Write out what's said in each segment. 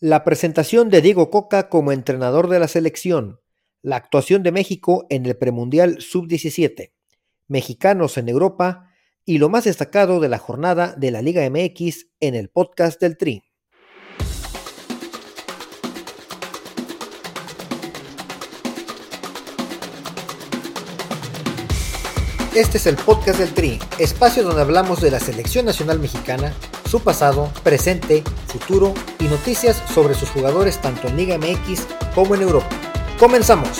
La presentación de Diego Coca como entrenador de la selección, la actuación de México en el premundial sub-17, mexicanos en Europa y lo más destacado de la jornada de la Liga MX en el podcast del Tri. Este es el podcast del Tri, espacio donde hablamos de la selección nacional mexicana, su pasado, presente, futuro y noticias sobre sus jugadores tanto en Liga MX como en Europa. Comenzamos.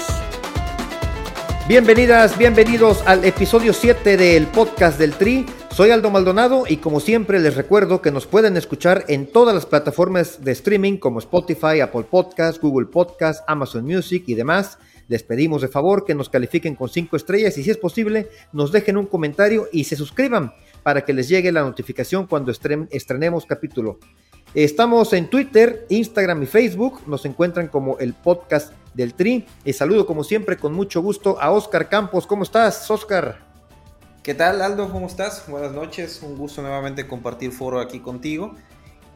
Bienvenidas, bienvenidos al episodio 7 del podcast del Tri. Soy Aldo Maldonado y como siempre les recuerdo que nos pueden escuchar en todas las plataformas de streaming como Spotify, Apple Podcasts, Google Podcasts, Amazon Music y demás les pedimos de favor que nos califiquen con 5 estrellas y si es posible nos dejen un comentario y se suscriban para que les llegue la notificación cuando estrenemos capítulo. Estamos en Twitter, Instagram y Facebook. Nos encuentran como el podcast del Tri. Y saludo como siempre con mucho gusto a Oscar Campos. ¿Cómo estás, Oscar? ¿Qué tal, Aldo? ¿Cómo estás? Buenas noches. Un gusto nuevamente compartir foro aquí contigo.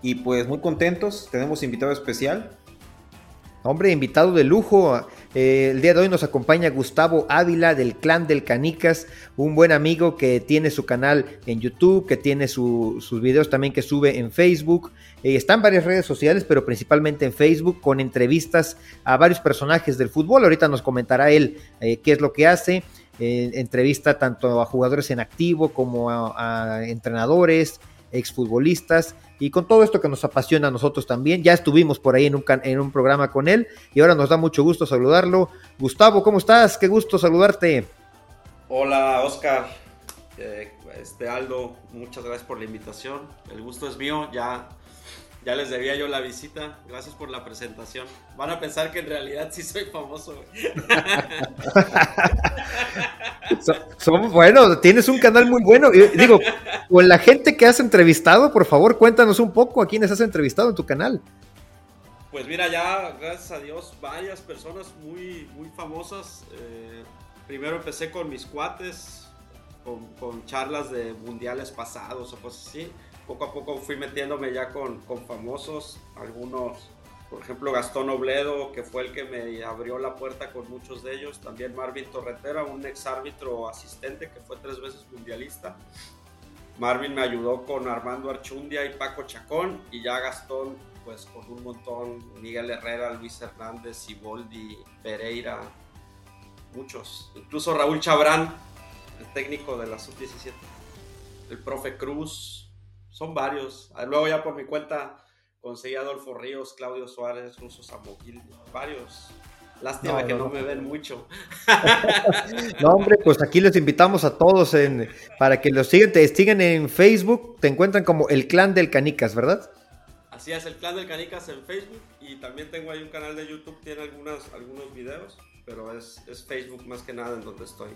Y pues muy contentos. Tenemos invitado especial. Hombre, invitado de lujo. Eh, el día de hoy nos acompaña Gustavo Ávila del Clan del Canicas, un buen amigo que tiene su canal en YouTube, que tiene sus videos también que sube en Facebook. Eh, está en varias redes sociales, pero principalmente en Facebook, con entrevistas a varios personajes del fútbol. Ahorita nos comentará él eh, qué es lo que hace. entrevista tanto a jugadores en activo como a entrenadores, exfutbolistas y con todo esto que nos apasiona a nosotros también. Ya estuvimos por ahí en un, programa con él y ahora nos da mucho gusto saludarlo. Gustavo, ¿cómo estás? Qué gusto saludarte. Hola, Oscar. Eh, este Aldo, muchas gracias por la invitación. El gusto es mío. Ya ya les debía yo la visita. Gracias por la presentación. Van a pensar que en realidad sí soy famoso. bueno, tienes un canal muy bueno. Digo, con la gente que has entrevistado, por favor, cuéntanos un poco a quienes has entrevistado en tu canal. Pues mira, ya, gracias a Dios, varias personas muy, muy famosas. Eh, primero empecé con mis cuates, con, con charlas de mundiales pasados o cosas así poco a poco fui metiéndome ya con, con famosos, algunos, por ejemplo Gastón Obledo, que fue el que me abrió la puerta con muchos de ellos, también Marvin Torretera, un ex árbitro asistente que fue tres veces mundialista. Marvin me ayudó con Armando Archundia y Paco Chacón y ya Gastón pues con un montón, Miguel Herrera, Luis Hernández, Siboldi, Pereira, muchos, incluso Raúl Chabrán, el técnico de la sub-17, el profe Cruz, son varios. Luego ya por mi cuenta conseguí Adolfo Ríos, Claudio Suárez, Russo Samogil, varios. Lástima que no, me ven mucho. No, hombre, pues aquí les invitamos a todos en, para que los sigan, te sigan en Facebook, te encuentran como el clan del Canicas, ¿verdad? Así es, el clan del Canicas en Facebook y también tengo ahí un canal de YouTube, tiene algunas, algunos videos, pero es, es Facebook más que nada en donde estoy.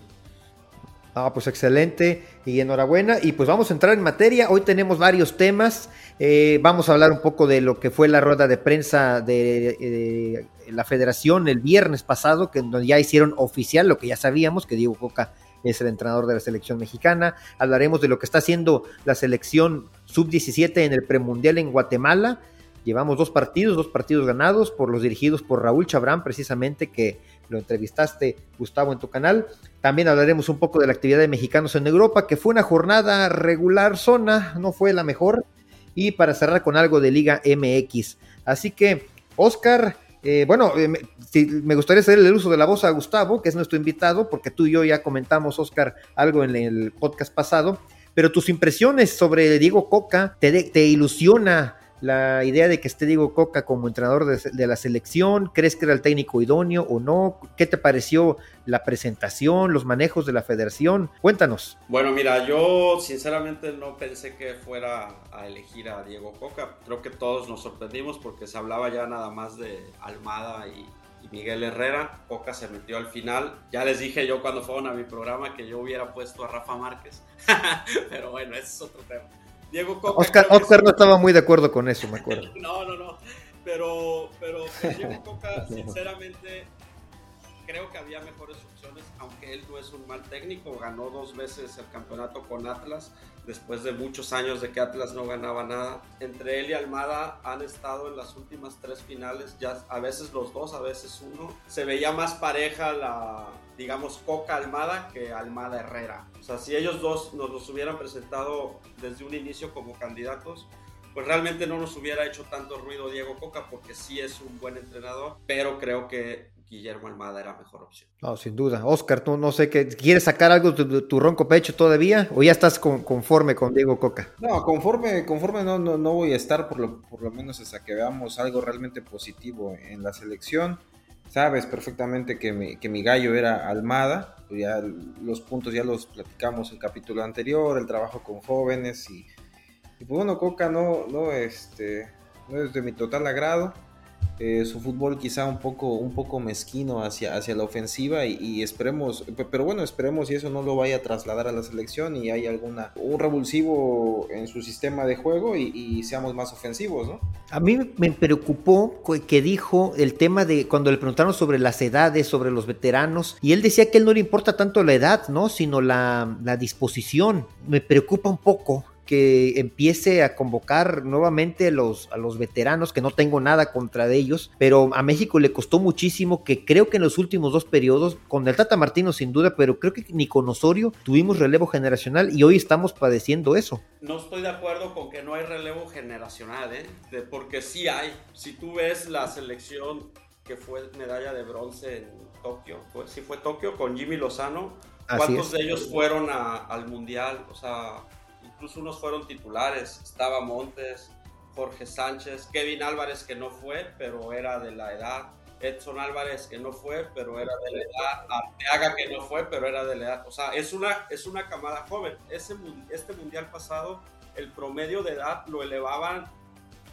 Ah, pues excelente y enhorabuena. Y pues vamos a entrar en materia. Hoy tenemos varios temas. Eh, vamos a hablar un poco de lo que fue la rueda de prensa de, eh, la federación el viernes pasado, que ya hicieron oficial lo que ya sabíamos, que Diego Coca es el entrenador de la selección mexicana. Hablaremos de lo que está haciendo la selección sub-17 en el premundial en Guatemala. Llevamos dos partidos, dos partidos ganados por los dirigidos por Raúl Chabrán, precisamente que lo entrevistaste, Gustavo, en tu canal. También hablaremos un poco de la actividad de mexicanos en Europa, que fue una jornada regular zona, no fue la mejor. Y para cerrar con algo de Liga MX. Así que, Oscar, eh, bueno, eh, me gustaría hacer el uso de la voz a Gustavo, que es nuestro invitado, porque tú y yo ya comentamos, Oscar, algo en el podcast pasado. Pero tus impresiones sobre Diego Coca, ¿te, te ilusiona la idea de que esté Diego Coca como entrenador de, la selección? ¿Crees que era el técnico idóneo o no? ¿Qué te pareció la presentación, los manejos de la federación? Cuéntanos. Bueno, mira, yo sinceramente no pensé que fuera a elegir a Diego Coca. Creo que todos nos sorprendimos porque se hablaba ya nada más de Almada y, Miguel Herrera. Coca se metió al final. Ya les dije yo cuando fueron a mi programa que yo hubiera puesto a Rafa Márquez. Pero bueno, ese es otro tema. Diego Coca. Oscar, no estaba muy de acuerdo con eso, me acuerdo. no, no, no. Pero, pero pues, Diego Coca, sinceramente, creo que había mejores opciones, aunque él no es un mal técnico, ganó dos veces el campeonato con Atlas, después de muchos años de que Atlas no ganaba nada. Entre él y Almada han estado en las últimas tres finales, ya a veces los dos, a veces uno. Se veía más pareja la, digamos, Coca Almada que Almada Herrera. O sea, si ellos dos nos los hubieran presentado desde un inicio como candidatos, pues realmente no nos hubiera hecho tanto ruido Diego Coca porque sí es un buen entrenador, pero creo que Guillermo Almada era mejor opción. No, sin duda. Oscar, tú no sé qué, ¿quieres sacar algo de tu, ronco pecho todavía o ya estás conforme con Diego Coca? No, conforme, conforme no, no, no voy a estar por lo, por lo menos hasta que veamos algo realmente positivo en la selección. Sabes perfectamente que mi, que mi gallo era Almada, ya los puntos ya los platicamos el capítulo anterior, el trabajo con jóvenes y y pues bueno, Coca no, no, este, no es de mi total agrado. Eh, su fútbol quizá un poco, un poco mezquino hacia, hacia la ofensiva y, esperemos, pero bueno, esperemos y eso no lo vaya a trasladar a la selección y hay alguna, un revulsivo en su sistema de juego y, seamos más ofensivos, ¿no? A mí me preocupó que dijo el tema de cuando le preguntaron sobre las edades, sobre los veteranos, y él decía que él no le importa tanto la edad, ¿no? Sino la, la disposición. Me preocupa un poco que empiece a convocar nuevamente a los, a los veteranos, que no tengo nada contra de ellos, pero a México le costó muchísimo, que creo que en los últimos dos periodos, con el Tata Martino sin duda, pero creo que ni con Osorio tuvimos relevo generacional y hoy estamos padeciendo eso. No estoy de acuerdo con que no hay relevo generacional, ¿eh? porque sí hay. Si tú ves la selección que fue medalla de bronce en Tokio, pues sí fue Tokio con Jimmy Lozano, ¿cuántos de ellos fueron al Mundial? O sea, incluso unos fueron titulares, estaba Montes, Jorge Sánchez, Kevin Álvarez que no fue, pero era de la edad, Edson Álvarez que no fue, pero era de la edad, Arteaga que no fue, pero era de la edad, o sea, es una, es una camada joven. Ese, este mundial pasado, el promedio de edad lo elevaban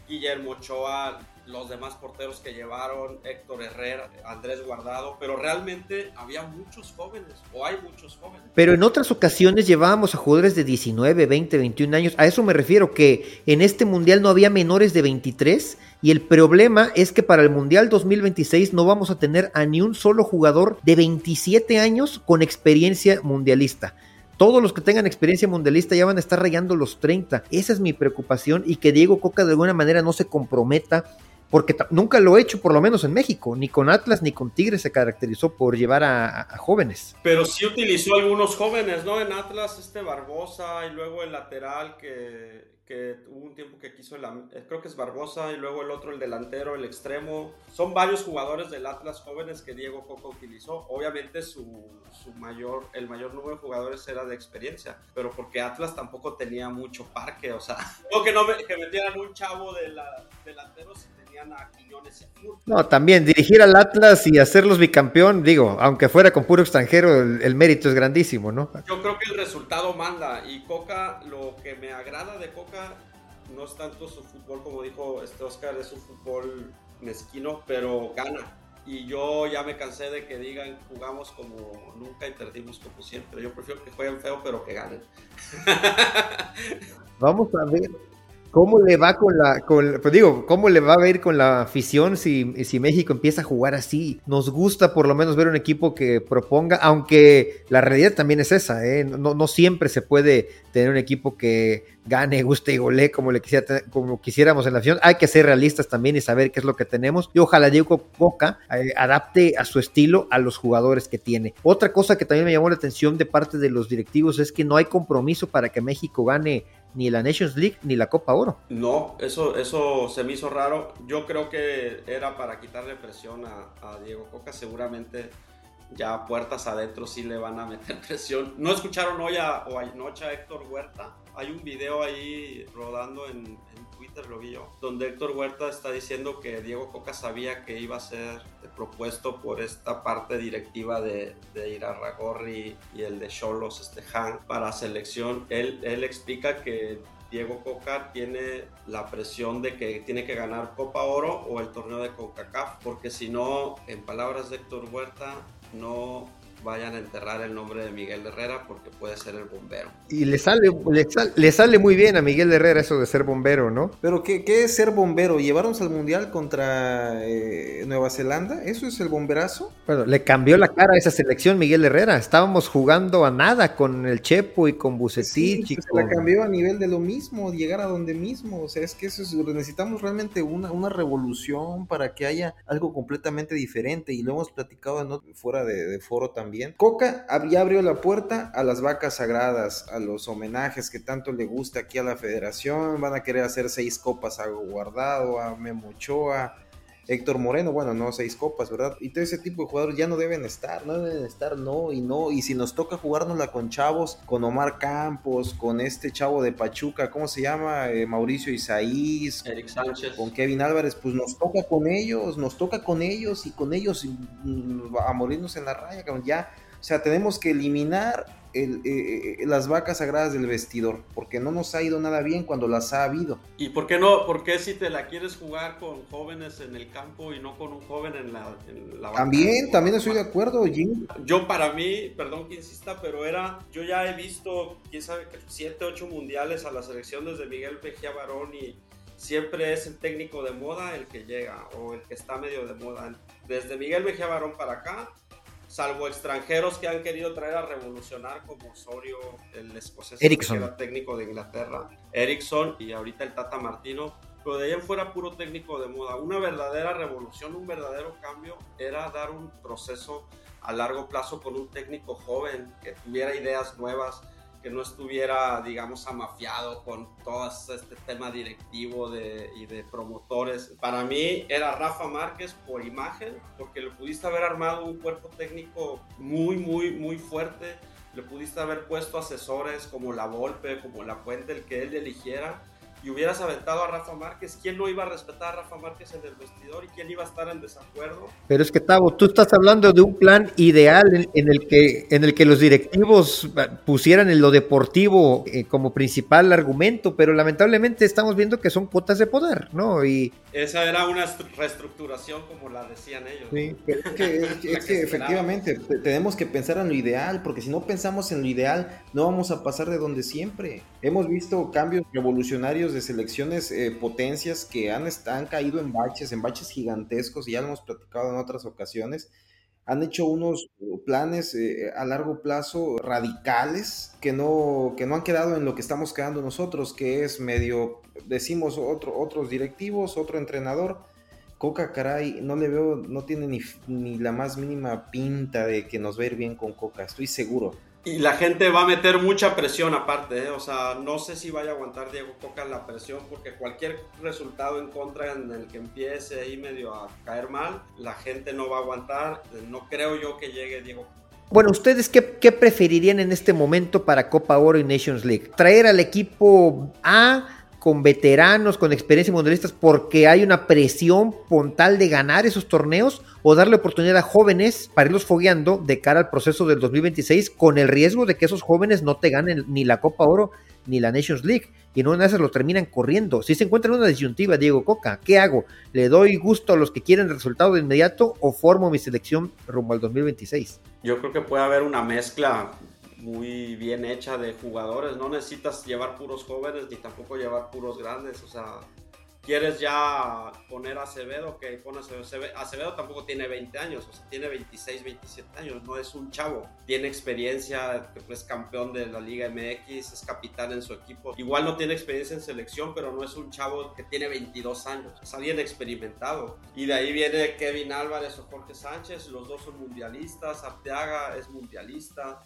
Guillermo Ochoa, los demás porteros que llevaron, Héctor Herrera, Andrés Guardado, pero realmente había muchos jóvenes, o hay muchos jóvenes. Pero en otras ocasiones llevábamos a jugadores de 19, 20, 21 años, a eso me refiero, que en este Mundial no había menores de 23, y el problema es que para el Mundial 2026 no vamos a tener a ni un solo jugador de 27 años con experiencia mundialista. Todos los que tengan experiencia mundialista ya van a estar rayando los 30. Esa es mi preocupación y que Diego Coca de alguna manera no se comprometa porque nunca lo he hecho, por lo menos en México, ni con Atlas ni con Tigres se caracterizó por llevar a, jóvenes. Pero sí utilizó algunos jóvenes, ¿no? En Atlas este Barbosa y luego el lateral que, que hubo un tiempo que quiso, eh, creo que es Barbosa y luego el otro, el delantero, el extremo. Son varios jugadores del Atlas jóvenes que Diego Coca utilizó. Obviamente su, su mayor, el mayor número de jugadores era de experiencia, pero porque Atlas tampoco tenía mucho parque, o sea, no que, no que metieran un chavo de la, delanteros a Quiñones No, también dirigir al Atlas y hacerlos bicampeón, digo, aunque fuera con puro extranjero, el, mérito es grandísimo, ¿no? Yo creo que el resultado manda y Coca, lo que me agrada de Coca no es tanto su fútbol, como dijo este Oscar, es un fútbol mezquino, pero gana. Y yo ya me cansé de que digan jugamos como nunca y perdimos como siempre. Yo prefiero que jueguen feo, pero que ganen. Vamos a ver, ¿Cómo le va con la, pues digo, cómo le va a ir con la afición si, si México empieza a jugar así? Nos gusta por lo menos ver un equipo que proponga, aunque la realidad también es esa, ¿eh? no, no siempre se puede tener un equipo que gane, guste y golee como, le quisiera, como quisiéramos en la afición. Hay que ser realistas también y saber qué es lo que tenemos. Y ojalá Diego Coca eh, adapte a su estilo a los jugadores que tiene. Otra cosa que también me llamó la atención de parte de los directivos es que no hay compromiso para que México gane ni la Nations League ni la Copa Oro. No, eso, eso se me hizo raro. Yo creo que era para quitarle presión a, Diego Coca. Seguramente ya puertas adentro sí le van a meter presión. ¿No escucharon hoy a, o anoche a Héctor Huerta? Hay un video ahí rodando en, Donde Héctor Huerta está diciendo que Diego Coca sabía que iba a ser propuesto por esta parte directiva de, de Irarragorri y el de Cholos, este Han, para selección. Él, él explica que Diego Coca tiene la presión de que tiene que ganar Copa Oro o el torneo de CONCACAF, porque si no, en palabras de Héctor Huerta, no vayan a enterrar el nombre de Miguel Herrera porque puede ser el bombero. Y le sale, le sale, muy bien a Miguel Herrera eso de ser bombero, ¿no? Pero ¿qué, qué es ser bombero? ¿Llevarnos al Mundial contra eh, Nueva Zelanda? ¿Eso es el bomberazo? Bueno, le cambió la cara a esa selección Miguel Herrera. Estábamos jugando a nada con el Chepo y con Bucetich. Sí, pues, la cambió a nivel de lo mismo, llegar a donde mismo. O sea, es que eso es, necesitamos realmente una, una revolución para que haya algo completamente diferente. Y lo hemos platicado fuera de, de foro también. Coca ya abrió la puerta a las vacas sagradas, a los homenajes que tanto le gusta aquí a la federación. Van a querer hacer seis copas a Guardado, a Memo Ochoa, Héctor Moreno, bueno, no seis copas, ¿verdad? Y todo ese tipo de jugadores ya no deben estar, no deben estar, no y no. Y si nos toca jugárnosla con chavos, con Omar Campos, con este chavo de Pachuca, ¿cómo se llama? Eh, Mauricio Isaís, Eric Sánchez, con Kevin Álvarez, pues nos toca con ellos, nos toca con ellos y con ellos mm, a morirnos en la raya, ya. O sea, tenemos que eliminar el, eh, eh, las vacas sagradas del vestidor, porque no nos ha ido nada bien cuando las ha habido. ¿Y por qué no? ¿Por qué si te la quieres jugar con jóvenes en el campo y no con un joven en la, en También, también estoy de acuerdo, Jim. Yo para mí, perdón que insista, pero era, yo ya he visto, quién sabe, siete, ocho mundiales a la selección desde Miguel Pejía Barón y siempre es el técnico de moda el que llega o el que está medio de moda. Desde Miguel Mejía Barón para acá, salvo extranjeros que han querido traer a revolucionar como Osorio, el escocés que era técnico de Inglaterra, Ericsson y ahorita el Tata Martino, pero de ahí en fuera puro técnico de moda. Una verdadera revolución, un verdadero cambio era dar un proceso a largo plazo con un técnico joven que tuviera ideas nuevas, que no estuviera, digamos, amafiado con todo este tema directivo de, y de promotores. Para mí era Rafa Márquez por imagen, porque le pudiste haber armado un cuerpo técnico muy, muy, muy fuerte. Le pudiste haber puesto asesores como La Volpe, como La Puente, el que él eligiera y hubieras aventado a Rafa Márquez, ¿quién no iba a respetar a Rafa Márquez en el vestidor y quién iba a estar en desacuerdo? Pero es que Tavo, tú estás hablando de un plan ideal en, el que en el que los directivos pusieran en lo deportivo eh, como principal argumento, pero lamentablemente estamos viendo que son cuotas de poder, ¿no? Y esa era una reestructuración como la decían ellos. Sí, es que, efectivamente tenemos que pensar en lo ideal, porque si no pensamos en lo ideal, no vamos a pasar de donde siempre. Hemos visto cambios revolucionarios de selecciones eh, potencias que han, han caído en baches, en baches gigantescos, y ya lo hemos platicado en otras ocasiones. Han hecho unos planes eh, a largo plazo radicales que no, que no han quedado en lo que estamos quedando nosotros, que es medio, decimos otro, otros directivos, otro entrenador. Coca, caray, no le veo, no tiene ni, ni la más mínima pinta de que nos va a ir bien con Coca, estoy seguro. Y la gente va a meter mucha presión aparte, ¿eh? o sea, no sé si vaya a aguantar Diego Coca la presión, porque cualquier resultado en contra en el que empiece ahí medio a caer mal, la gente no va a aguantar. No creo yo que llegue Diego Coca. Bueno, ¿ustedes qué, qué preferirían en este momento para Copa Oro y Nations League? ¿Traer al equipo A con veteranos, con experiencia mundialistas, porque hay una presión con tal de ganar esos torneos o darle oportunidad a jóvenes para irlos fogueando de cara al proceso del 2026 con el riesgo de que esos jóvenes no te ganen ni la Copa Oro ni la Nations League y en una de esas lo terminan corriendo. Si se encuentra en una disyuntiva, Diego Coca, ¿qué hago? ¿Le doy gusto a los que quieren resultado de inmediato o formo mi selección rumbo al 2026? Yo creo que puede haber una mezcla muy bien hecha de jugadores. No necesitas llevar puros jóvenes ni tampoco llevar puros grandes. O sea, quieres ya poner a Acevedo, que pone Acevedo. Acevedo tampoco tiene 20 años, o sea, tiene 26, 27 años, no es un chavo. Tiene experiencia, es campeón de la Liga MX, es capitán en su equipo. Igual no tiene experiencia en selección, pero no es un chavo que tiene 22 años, es alguien experimentado. Y de ahí viene Kevin Álvarez o Jorge Sánchez, los dos son mundialistas, Arteaga es mundialista.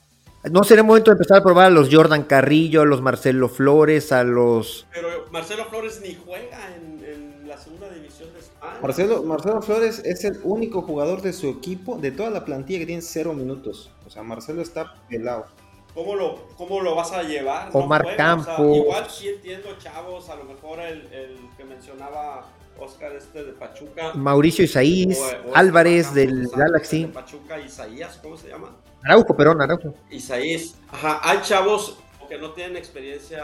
¿No sería momento de empezar a probar a los Jordan Carrillo, a los Marcelo Flores, a los... Pero Marcelo Flores ni juega en, la segunda división de España. Marcelo, Marcelo Flores es el único jugador de su equipo, de toda la plantilla que tiene cero minutos. O sea, Marcelo está pelado. ¿Cómo lo, cómo lo vas a llevar? Omar Campos. igual sí entiendo, chavos, a lo mejor el, el que mencionaba Oscar este de Pachuca. Mauricio Isaías, Álvarez del Galaxy. De Pachuca, Isaías, ¿cómo se llama? Araujo, perdón, Araujo. Isaías. Ajá, hay chavos que no tienen experiencia,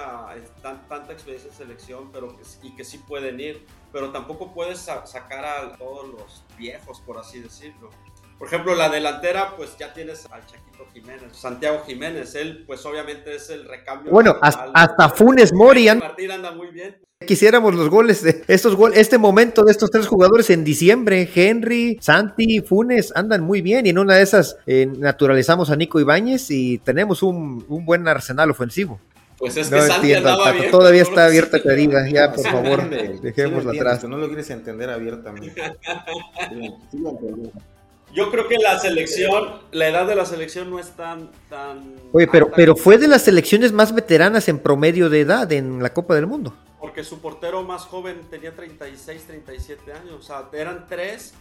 tanta experiencia en selección, pero que, y que sí pueden ir, pero tampoco puedes sacar a todos los viejos, por así decirlo. Por ejemplo, la delantera, pues ya tienes al Chaquito Jiménez, Santiago Jiménez, él pues obviamente es el recambio. Bueno, hasta, Funes Mori. Martín anda muy bien. Quisiéramos los goles de estos goles, este momento de estos tres jugadores en diciembre. Henry, Santi, Funes andan muy bien y en una de esas eh, naturalizamos a Nico Ibáñez y tenemos un, un buen arsenal ofensivo. Pues es que Santi andaba Todavía está abierta pedida, ya por favor, dejémosla atrás. No lo quieres entender abiertamente. Yo creo que la selección, la edad de la selección no es tan... tan Oye, pero, pero fue de las selecciones más veteranas en promedio de edad en la Copa del Mundo. Porque su portero más joven tenía 36, 37 años. O sea, eran tres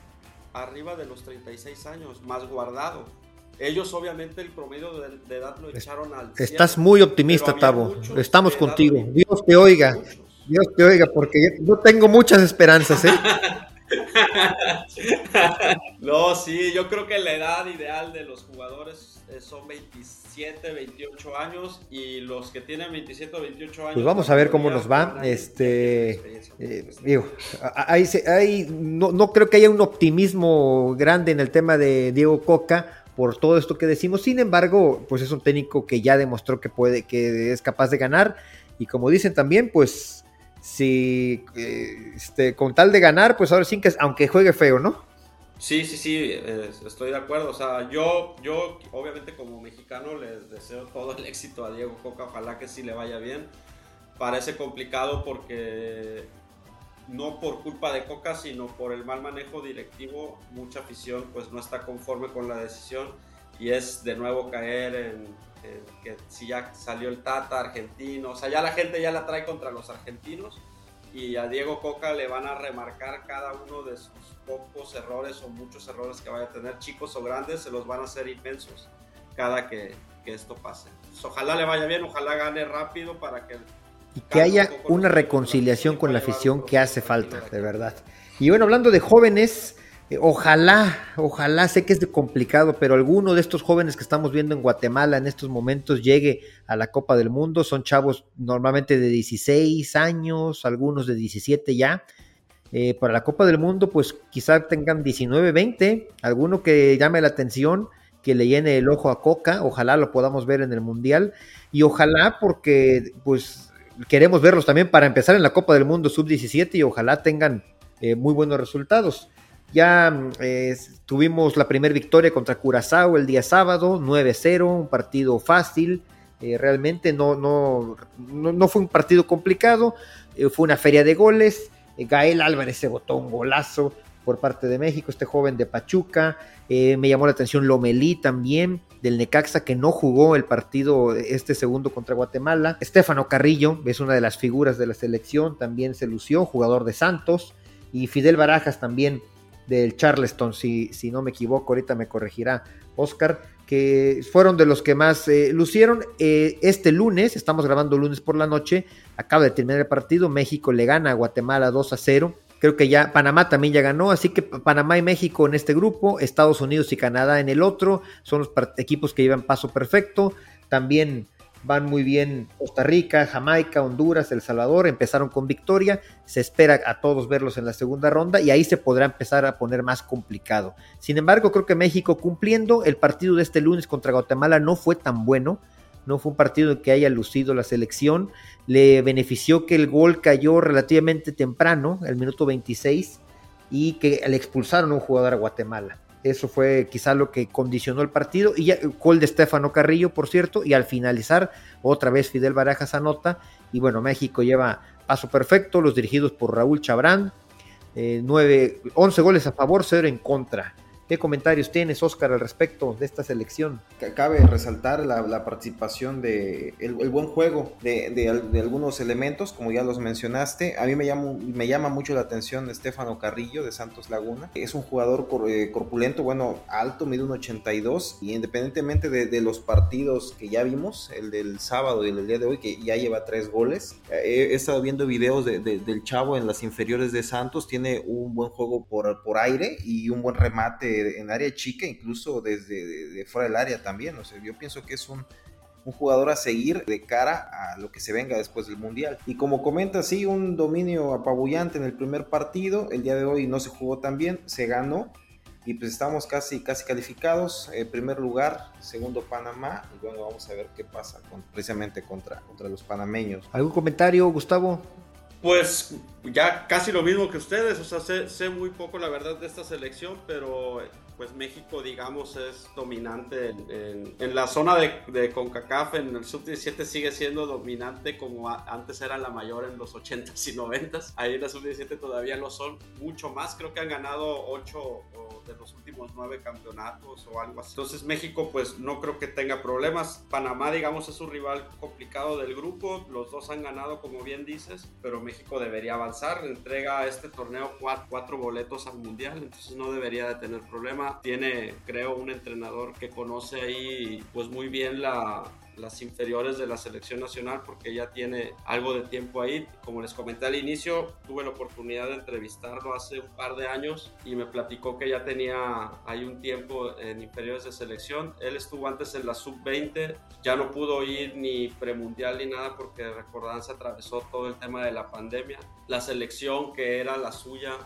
arriba de los 36 años, más guardado. Ellos obviamente el promedio de, edad lo echaron al... Estás muy optimista, Tavo. Estamos contigo. Dios te oiga. Dios te oiga, porque yo tengo muchas esperanzas, ¿eh? no, sí, yo creo que la edad ideal de los jugadores son 27, 28 años y los que tienen 27 o 28 años. Pues vamos a ver cómo nos va. Este, eh, digo, hay, no, no creo que haya un optimismo grande en el tema de Diego Coca por todo esto que decimos. Sin embargo, pues es un técnico que ya demostró que puede, que es capaz de ganar. Y como dicen también, pues si eh, este, con tal de ganar, pues ahora sí que, aunque juegue feo, ¿no? Sí, sí, sí, estoy de acuerdo. O sea, yo, yo obviamente como mexicano les deseo todo el éxito a Diego Coca, ojalá que sí le vaya bien. Parece complicado porque no por culpa de Coca, sino por el mal manejo directivo, mucha afición pues no está conforme con la decisión y es de nuevo caer en, que si ya salió el Tata argentino, o sea, ya la gente ya la trae contra los argentinos y a Diego Coca le van a remarcar cada uno de sus pocos errores o muchos errores que vaya a tener, chicos o grandes, se los van a hacer inmensos cada que, que esto pase. Pues, ojalá le vaya bien, ojalá gane rápido para que... Y que haya una reconciliación con la afición que hace falta, de verdad. Y bueno, hablando de jóvenes, eh, ojalá, ojalá, sé que es complicado, pero alguno de estos jóvenes que estamos viendo en Guatemala en estos momentos llegue a la Copa del Mundo. Son chavos normalmente de 16 años, algunos de 17 ya. Eh, para la Copa del Mundo, pues quizá tengan 19, 20, alguno que llame la atención, que le llene el ojo a Coca, ojalá lo podamos ver en el Mundial y ojalá porque pues queremos verlos también para empezar en la Copa del Mundo sub-17 y ojalá tengan eh, muy buenos resultados. Ya eh, tuvimos la primera victoria contra Curazao el día sábado, 9-0, un partido fácil. Eh, realmente no, no, no, fue un partido complicado, eh, fue una feria de goles. Gael Álvarez se botó un golazo por parte de México, este joven de Pachuca. me llamó la atención Lomelí también, del Necaxa, que no jugó el partido este segundo contra Guatemala. Estefano Carrillo es una de las figuras de la selección, también se lució, jugador de Santos. Y Fidel Barajas también del Charleston, si, si no me equivoco, ahorita me corregirá Oscar, que fueron de los que más eh, lucieron. Eh, este lunes, estamos grabando lunes por la noche, acaba de terminar el partido, México le gana a Guatemala 2 a 0. Creo que ya Panamá también ya ganó, así que Panamá y México en este grupo, Estados Unidos y Canadá en el otro, son los equipos que llevan paso perfecto. También van muy bien Costa Rica, Jamaica, Honduras, El Salvador, empezaron con victoria, se espera a todos verlos en la segunda ronda y ahí se podrá empezar a poner más complicado. Sin embargo, creo que México cumpliendo, el partido de este lunes contra Guatemala no fue tan bueno, no fue un partido en que haya lucido la selección, le benefició que el gol cayó relativamente temprano, el minuto 26, y que le expulsaron a un jugador a Guatemala. Eso fue quizá lo que condicionó el partido. Y ya, gol de Estefano Carrillo, por cierto. Y al finalizar, otra vez Fidel Barajas anota. Y bueno, México lleva paso perfecto. Los dirigidos por Raúl Chabrán. Eh, 9, 11 goles a favor, 0 en contra. ¿Qué comentarios tienes, Oscar, al respecto de esta selección? Cabe resaltar la, participación de el, buen juego de, algunos elementos, como ya los mencionaste. A mí me llama, mucho la atención Estefano Carrillo de Santos Laguna. Es un jugador eh, corpulento, bueno, alto, mide un 82 y independientemente de, los partidos que ya vimos, el del sábado y el del día de hoy, que ya lleva tres goles, eh, he, estado viendo videos del chavo en las inferiores de Santos, tiene un buen juego por aire y un buen remate en área chica, incluso desde fuera del área también. Yo pienso que es un, jugador a seguir de cara a lo que se venga después del Mundial. Y como comenta, sí, un dominio apabullante en el primer partido. El día de hoy no se jugó tan bien, se ganó. y pues estamos casi, casi calificados. En primer lugar, segundo Panamá. Y bueno, vamos a ver qué pasa con, precisamente contra, contra los panameños. ¿Algún comentario, Gustavo? Pues ya casi lo mismo que ustedes, o sea, sé, sé, muy poco la verdad de esta selección, pero pues México, digamos, es dominante en, la zona de, CONCACAF, en el sub-17 sigue siendo dominante como antes era la mayor en los 80s y 90s. Ahí en la sub-17 todavía lo son mucho más, creo que han ganado 8 de los últimos 9 campeonatos o algo así. Entonces México pues no creo que tenga problemas. Panamá, digamos, es un rival complicado del grupo, los dos han ganado como bien dices, pero México debería avanzar, entrega a este torneo cuatro, cuatro boletos al Mundial, entonces no debería de tener tiene, creo, un entrenador que conoce ahí pues muy bien la, las inferiores de la selección nacional porque ya tiene algo de tiempo ahí. Como les comenté al inicio, tuve la oportunidad de entrevistarlo hace un par de años y me platicó que ya tenía ahí un tiempo en inferiores de selección. Él estuvo antes en la sub-20, ya no pudo ir ni premundial ni nada porque recordarán se atravesó todo el tema de la pandemia. La selección que era la suya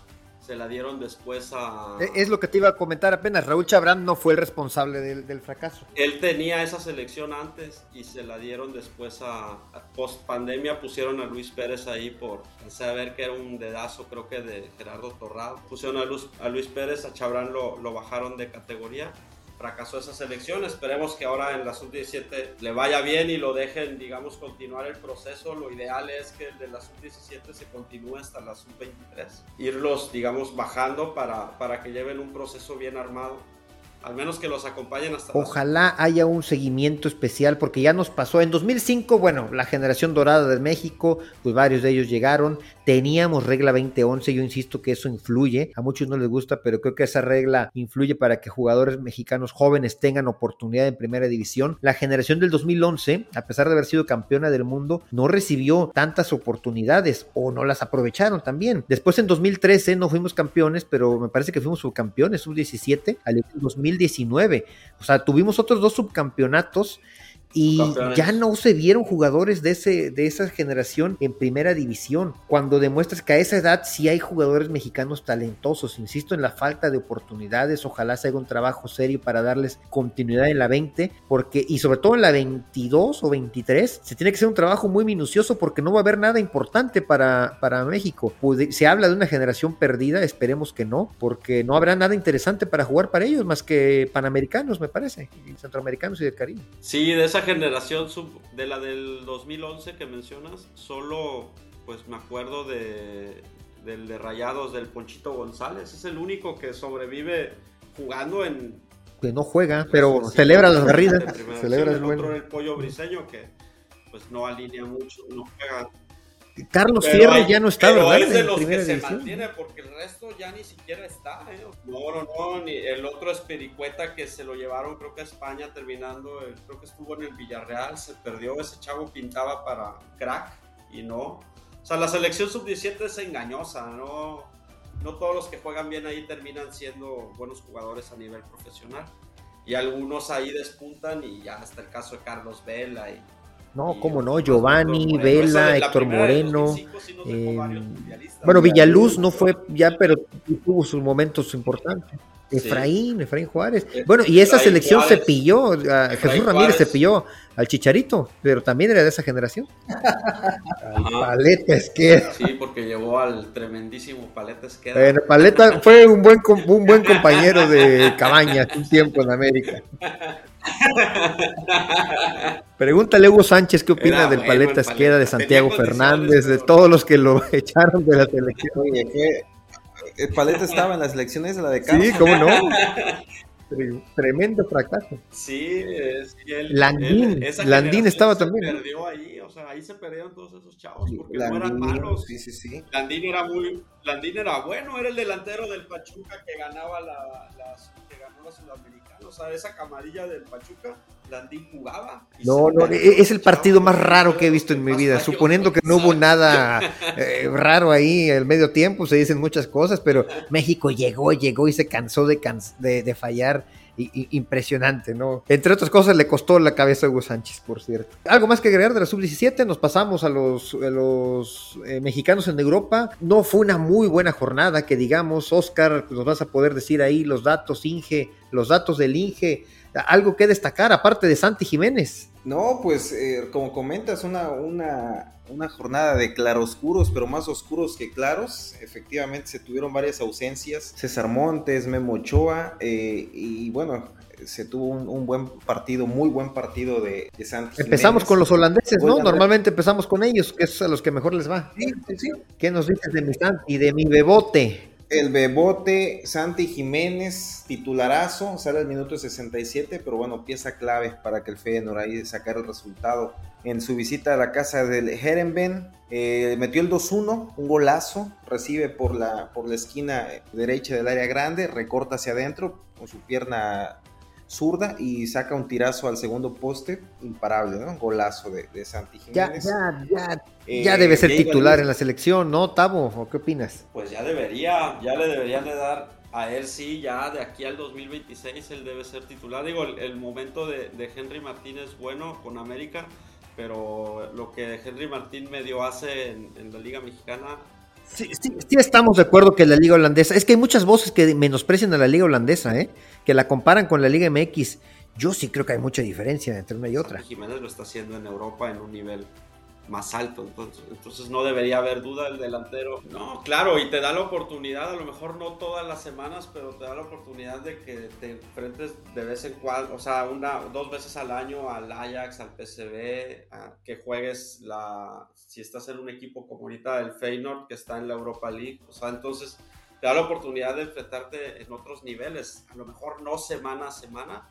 se la dieron después a... E, es lo que te iba a comentar apenas, Raúl Chabrán no fue el responsable del, del fracaso. Él tenía esa selección antes y se la dieron después a, a post pandemia, pusieron a Luis Pérez ahí por saber que era un dedazo creo que de Gerardo Torrado, pusieron a, Luz, a Luis Pérez, a Chabrán lo, lo bajaron de categoría fracasó esa selección. Esperemos que ahora en la sub-17 le vaya bien y lo dejen, digamos, continuar el proceso. Lo ideal es que de la sub-17 se continúe hasta la sub-23. Irlos, digamos, bajando para, para que lleven un proceso bien armado al menos que los acompañen hasta. Ojalá haya un seguimiento especial, porque ya nos pasó. En 2005, bueno, la generación dorada de México, pues varios de ellos llegaron. Teníamos regla 2011, yo insisto que eso influye. A muchos no les gusta, pero creo que esa regla influye para que jugadores mexicanos jóvenes tengan oportunidad en primera división. La generación del 2011, a pesar de haber sido campeona del mundo, no recibió tantas oportunidades o no las aprovecharon también. Después en 2013 no fuimos campeones, pero me parece que fuimos subcampeones, sub-17, al 2000 2019. O sea, tuvimos otros dos subcampeonatos y ya no se vieron jugadores de, ese, de esa generación en primera división, cuando demuestras que a esa edad sí hay jugadores mexicanos talentosos, insisto en la falta de oportunidades, ojalá se haga un trabajo serio para darles continuidad en la 20, porque y sobre todo en la 22 o 23, se tiene que hacer un trabajo muy minucioso porque no va a haber nada importante para, para México. Se habla de una generación perdida, esperemos que no, porque no habrá nada interesante para jugar para ellos más que panamericanos, me parece, y centroamericanos y del Caribe. Sí, de esa generación sub, de la del 2011 que mencionas, solo pues me acuerdo de del de Rayados del Ponchito González, es el único que sobrevive jugando en que no juega, pero celebra las barridas, celebra el, otro el pollo briseño que pues no alinea mucho, no juega Carlos Fierro ya no está, pero es de los que se mantiene porque el resto ya ni siquiera está. ¿eh? No, no, no. Ni el otro es Pericueta que se lo llevaron, creo que a España terminando. Creo que estuvo en el Villarreal, se perdió. Ese chavo pintaba para crack y no. O sea, la selección sub-17 es engañosa, ¿no? No todos los que juegan bien ahí terminan siendo buenos jugadores a nivel profesional. Y algunos ahí despuntan y ya hasta el caso de Carlos Vela y no, cómo no, Giovanni, Vela, Héctor Moreno. Eh, bueno, Villaluz no fue ya, pero tuvo sus momentos importantes. Efraín, Efraín Juárez. Bueno, y esa selección se pilló, Jesús Ramírez se pilló al Chicharito, pero también era de esa generación. Paleta Esqueda. Sí, porque llevó al tremendísimo Paleta Esqueda. Bueno, Paleta fue un buen, un buen compañero de Cabañas un tiempo en América. Pregúntale a Hugo Sánchez qué opina del Paleta Esqueda, de Santiago Fernández, de todos los que lo echaron de la selección. Oye, el Paleta estaba en las elecciones de la de Carlos. Sí, cómo no. Tremendo fracaso. Sí, sí Landín, Landín estaba se también. perdió ahí, o sea, ahí se perdieron todos esos chavos porque Landín, no eran malos. Sí, sí, sí. Landín era muy, Landín era bueno, era el delantero del Pachuca que ganaba la, la que ganó la Sudamericana o sea, esa camarilla del Pachuca, Landín jugaba. No, no, es el partido más raro que he visto en mi vida, suponiendo que no hubo nada eh, raro ahí el medio tiempo, se dicen muchas cosas, pero México llegó, llegó y se cansó de, de, fallar impresionante, ¿no? Entre otras cosas le costó la cabeza a Hugo Sánchez, por cierto. Algo más que agregar de la sub-17, nos pasamos a los, eh, mexicanos en Europa. No fue una muy buena jornada, que digamos, Oscar, nos vas a poder decir ahí los datos, Inge, los datos del Inge, algo que destacar, aparte de Santi Jiménez. No, pues eh, como comentas, una, una, una jornada de claroscuros, pero más oscuros que claros. Efectivamente se tuvieron varias ausencias. César Montes, Memo Ochoa, eh, y bueno, se tuvo un, buen partido, muy buen partido de, de Santi Empezamos con los holandeses, ¿no? Normalmente empezamos con ellos, que es a los que mejor les va. Sí, sí, sí. ¿Qué nos dices de mi Santi, de mi Bebote? El Bebote, Santi Jiménez, titularazo, sale al minuto 67, pero bueno, pieza clave para que el Feyenoord ahí sacar el resultado. En su visita a la casa del Herenben, eh, metió el 2-1, un golazo, recibe por la, por la esquina derecha del área grande, recorta hacia adentro con su pierna zurda y saca un tirazo al segundo poste, imparable, ¿no? Un golazo de, de Santi Jiménez. Ya, ya, ya, debe ser titular en la selección, ¿no, Tavo? ¿O qué opinas? Pues ya debería, ya le deberían de dar a él sí, ya de aquí al 2026 él debe ser titular. Digo, el, momento de, Henry Martín es bueno con América, pero lo que Henry Martín medio hace en, la Liga Mexicana Sí, sí, sí, estamos de acuerdo que la liga holandesa, es que hay muchas voces que menosprecian a la liga holandesa, ¿eh? que la comparan con la Liga MX. Yo sí creo que hay mucha diferencia entre una y otra. Jiménez lo está haciendo en Europa en un nivel más alto, entonces, entonces no debería haber duda el delantero. No, claro, y te da la oportunidad, a lo mejor no todas las semanas, pero te da la oportunidad de que te enfrentes de vez en cuando, o sea, una, dos veces al año al Ajax, al PSV, que juegues la, si estás en un equipo como ahorita el Feyenoord que está en la Europa League, o sea, entonces te da la oportunidad de enfrentarte en otros niveles, a lo mejor no semana a semana,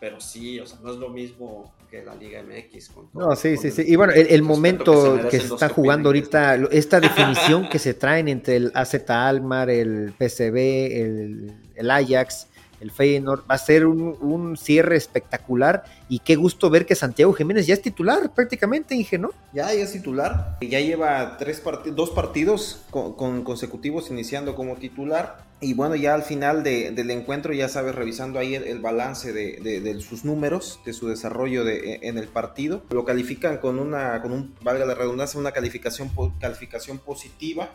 pero sí, o sea, no es lo mismo que la Liga MX. Con no, sí, sí, sí. Y bueno, el, momento que, se está jugando ahorita, esta definición que se traen entre el AZ Almar, el PCB, el, el Ajax, el Feyenoord. Va a ser un, cierre espectacular y qué gusto ver que Santiago Jiménez ya es titular prácticamente, Inge, ¿no? Ya, ya es titular. Ya lleva tres dos partidos con, consecutivos iniciando como titular. Y bueno, ya al final del encuentro, ya sabes, revisando ahí el, balance de, sus números, de su desarrollo de, en el partido, lo califican con una, con un, valga la redundancia, una calificación, calificación positiva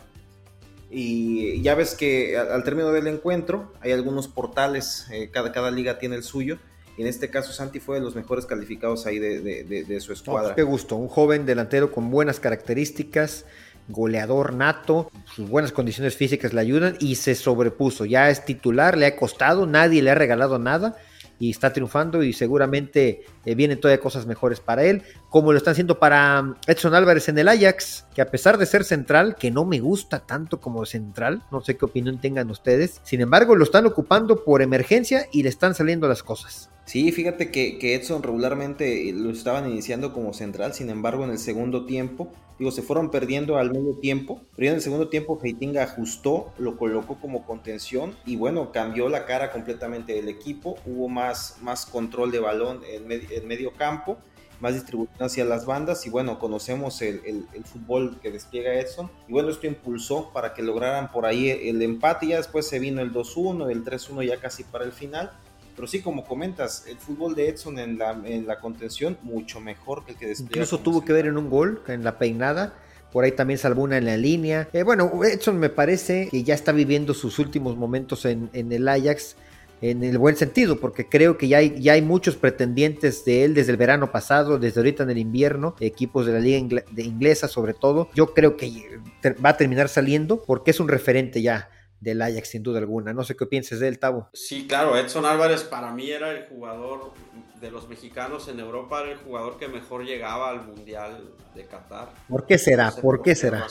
y ya ves que al, término del encuentro hay algunos portales, eh, cada, cada liga tiene el suyo. Y en este caso Santi fue de los mejores calificados ahí de, su escuadra. qué gusto, un joven delantero con buenas características, goleador nato, sus buenas condiciones físicas le ayudan y se sobrepuso. Ya es titular, le ha costado, nadie le ha regalado nada y está triunfando y seguramente eh, vienen todavía cosas mejores para él, como lo están haciendo para Edson Álvarez en el Ajax, que a pesar de ser central, que no me gusta tanto como central, no sé qué opinión tengan ustedes, sin embargo lo están ocupando por emergencia y le están saliendo las cosas. Sí, fíjate que, Edson regularmente lo estaban iniciando como central, sin embargo en el segundo tiempo Digo, se fueron perdiendo al medio tiempo, pero en el segundo tiempo Heitinga ajustó, lo colocó como contención y bueno, cambió la cara completamente del equipo. Hubo más, más control de balón en, medio campo, más distribución hacia las bandas y bueno, conocemos el, el, fútbol que despliega Edson. Y bueno, esto impulsó para que lograran por ahí el empate y ya después se vino el 2-1, el 3-1 ya casi para el final. Pero sí, como comentas, el fútbol de Edson en la, en la contención mucho mejor que el que despliega. Incluso tuvo que ver en un gol, en la peinada. Por ahí también salvó una en la línea. Eh, bueno, Edson me parece que ya está viviendo sus últimos momentos en, en, el Ajax en el buen sentido, porque creo que ya hay, ya hay muchos pretendientes de él desde el verano pasado, desde ahorita en el invierno, equipos de la liga de inglesa sobre todo. Yo creo que va a terminar saliendo porque es un referente ya del Ajax, sin duda alguna. No sé qué pienses de él, Tavo. Sí, claro, Edson Álvarez para mí era el jugador de los mexicanos en Europa, era el jugador que mejor llegaba al Mundial de Qatar. ¿Por qué será? ¿Por, qué, será?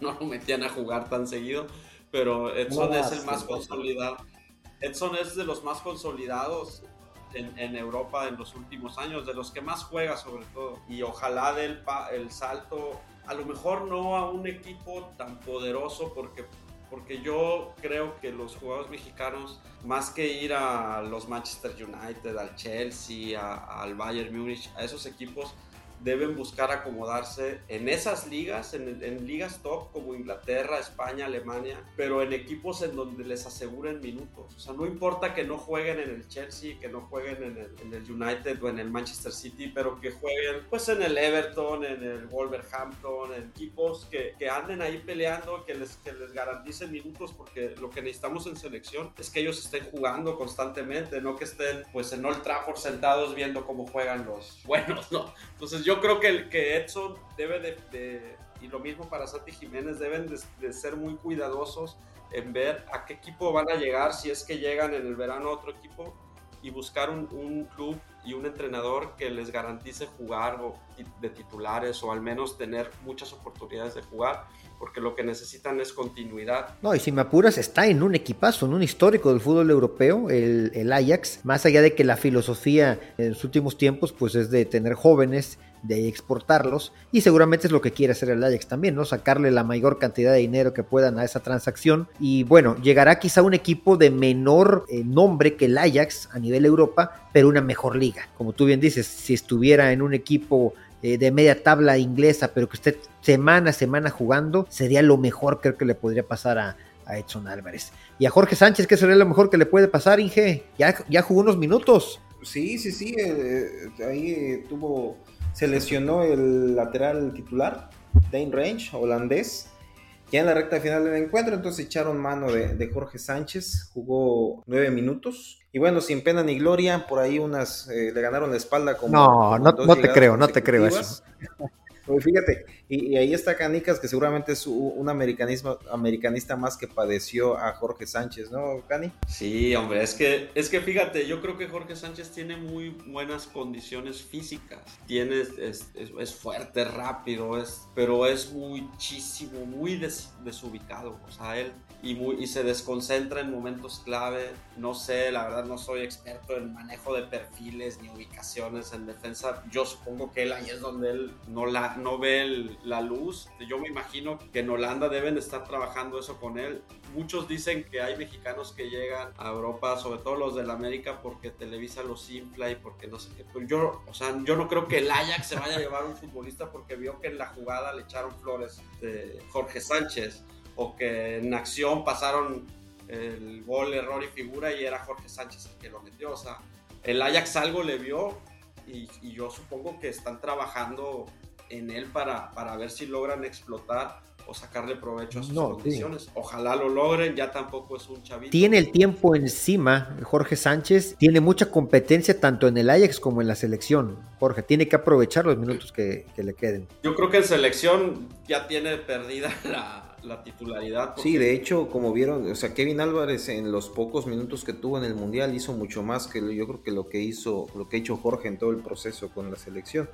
no lo metían a jugar tan seguido, pero Edson es el más consolidado. Edson es de los más consolidados en, Europa en los últimos años, de los que más juega sobre todo. Y ojalá del el salto, a lo mejor no a un equipo tan poderoso, porque porque yo creo que los jugadores mexicanos, más que ir a los Manchester United, al Chelsea, al Bayern Múnich, a esos equipos, deben buscar acomodarse en esas ligas, en, en, ligas top como Inglaterra, España, Alemania, pero en equipos en donde les aseguren minutos. O sea, no importa que no jueguen en el Chelsea, que no jueguen en el, en el United o en el Manchester City, pero que jueguen pues en el Everton, en el Wolverhampton, en equipos que, que anden ahí peleando, que les, que les garanticen minutos, porque lo que necesitamos en selección es que ellos estén jugando constantemente, no que estén pues en Old Trafford sentados viendo cómo juegan los buenos, ¿no? Entonces yo creo que, que Edson debe de, y lo mismo para Santi Jiménez, deben de, ser muy cuidadosos en ver a qué equipo van a llegar, si es que llegan en el verano a otro equipo, y buscar un, un club y un entrenador que les garantice jugar de titulares o al menos tener muchas oportunidades de jugar porque lo que necesitan es continuidad. No, y si me apuras, está en un equipazo, en un histórico del fútbol europeo, el, el Ajax, más allá de que la filosofía en los últimos tiempos, pues es de tener jóvenes de exportarlos y seguramente es lo que quiere hacer el Ajax también, ¿no? Sacarle la mayor cantidad de dinero que puedan a esa transacción y bueno, llegará quizá un equipo de menor eh, nombre que el Ajax a nivel Europa, pero una mejor liga. Como tú bien dices, si estuviera en un equipo eh, de media tabla inglesa, pero que esté semana a semana jugando, sería lo mejor creo que le podría pasar a, Edson Álvarez. Y a Jorge Sánchez, ¿qué sería lo mejor que le puede pasar, Inge? Ya, ya jugó unos minutos. Sí, sí, sí, eh, ahí tuvo se lesionó el lateral titular, Dane Range, holandés, ya en la recta final del encuentro, entonces echaron mano de, Jorge Sánchez, jugó nueve minutos. Y bueno, sin pena ni gloria, por ahí unas eh, le ganaron la espalda como. No, no, no te creo, no te creo eso. Pues fíjate, y, ahí está Canicas, que seguramente es un americanismo, americanista más que padeció a Jorge Sánchez, ¿no, Cani? Sí, hombre, es que, es que fíjate, yo creo que Jorge Sánchez tiene muy buenas condiciones físicas. Tiene, es, es, fuerte, rápido, es, pero es muchísimo, muy desubicado. O sea, él y, muy, y se desconcentra en momentos clave. No sé, la verdad no soy experto en manejo de perfiles ni ubicaciones en defensa. Yo supongo que él ahí es donde él no, la, no ve la luz. Yo me imagino que en Holanda deben estar trabajando eso con él. Muchos dicen que hay mexicanos que llegan a Europa, sobre todo los del América, porque Televisa los infla y porque no sé qué. Pero yo, o sea, yo no creo que el Ajax se vaya a llevar un futbolista porque vio que en la jugada le echaron flores de Jorge Sánchez o que en acción pasaron el gol, error y figura y era Jorge Sánchez el que lo metió. O sea, el Ajax algo le vio y, yo supongo que están trabajando en él para, para ver si logran explotar o sacarle provecho a sus condiciones. Ojalá lo logren, ya tampoco es un chavito. Tiene el tiempo encima, Jorge Sánchez, tiene mucha competencia tanto en el Ajax como en la selección. Jorge, tiene que aprovechar los minutos que, que le queden. Yo creo que en selección ya tiene perdida la, la titularidad. Sí, de hecho, como vieron, o sea, Kevin Álvarez en los pocos minutos que tuvo en el Mundial hizo mucho más que yo creo que lo que hizo, lo que ha hecho Jorge en todo el proceso con la selección.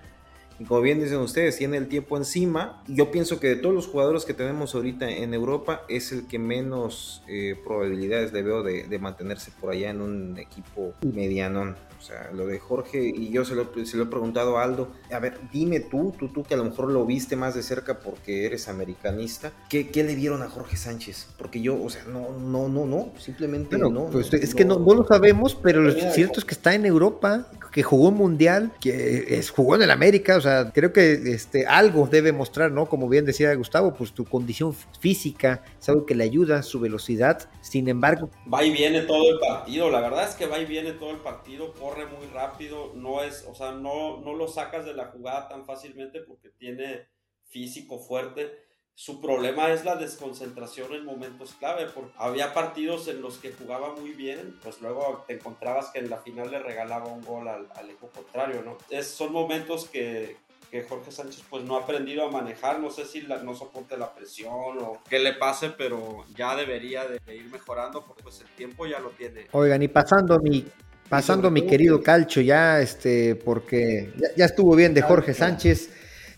Y como bien dicen ustedes, tiene el tiempo encima. Yo pienso que de todos los jugadores que tenemos ahorita en Europa, es el que menos eh, probabilidades le veo de, de, mantenerse por allá en un equipo mediano. O sea, lo de Jorge, y yo se lo, se lo he preguntado a Aldo, a ver, dime tú, tú, tú que a lo mejor lo viste más de cerca porque eres americanista, ¿qué, qué le vieron a Jorge Sánchez? Porque yo, o sea, no, no, no, no, simplemente no. Pues es que no, no, lo sabemos, pero lo cierto es que está en Europa, que jugó mundial, que es, jugó en el América, o sea, creo que este, algo debe mostrar, ¿no? Como bien decía Gustavo, pues tu condición física es algo que le ayuda, su velocidad, sin embargo... Va y viene todo el partido, la verdad es que va y viene todo el partido, corre muy rápido, no es, o sea, no, no lo sacas de la jugada tan fácilmente porque tiene físico fuerte su problema es la desconcentración en momentos clave, porque había partidos en los que jugaba muy bien, pues luego te encontrabas que en la final le regalaba un gol al, equipo contrario, ¿no? Es, son momentos que, que Jorge Sánchez pues no ha aprendido a manejar, no sé si no soporte la presión o qué le pase, pero ya debería de, ir mejorando porque pues el tiempo ya lo tiene. Oigan, y pasando mi pasando mi querido Calcho ya este porque ya, ya estuvo bien de Jorge Sánchez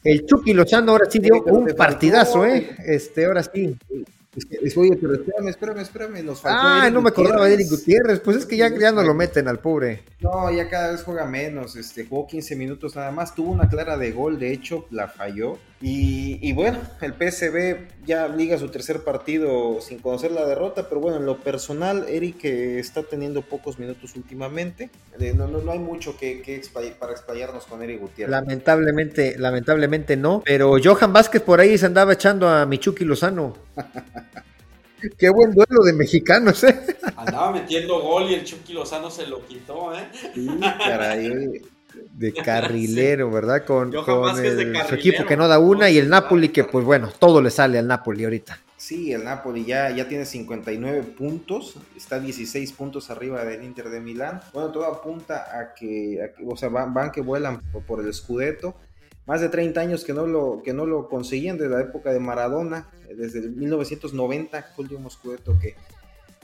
el Chucky Lozano ahora sí dio un partidazo, ¿eh? Este, ahora sí. Oye, pero espérame, espérame, espérame. Nos faltó ah, no me acordaba de Eric Gutiérrez. Pues es que ya, ya no lo meten al pobre. No, ya cada vez juega menos. Este, jugó 15 minutos nada más. Tuvo una clara de gol, de hecho, la falló. Y, bueno, el PSB ya liga su tercer partido sin conocer la derrota, pero bueno, en lo personal, Eric está teniendo pocos minutos últimamente. Eh, no, no, no hay mucho que, para explayarnos con Eric Gutiérrez. Lamentablemente, lamentablemente no, pero Johan Vázquez por ahí se andaba echando a Michuki Lozano. Qué buen duelo de mexicanos, ¿eh? Andaba metiendo gol y el Chucky Lozano se lo quitó, ¿eh? Sí, caray, de carrilero, ¿verdad? Con, su equipo que no da una y el Napoli que pues bueno, todo le sale al Napoli ahorita. Sí, el Napoli ya, ya tiene 59 puntos, está 16 puntos arriba del Inter de Milán. Bueno, todo apunta a que, o sea, van, que vuelan por, el Scudetto. Más de 30 años que no, lo, que no lo conseguían desde la época de Maradona, desde el 1990, fue el último Scudetto que,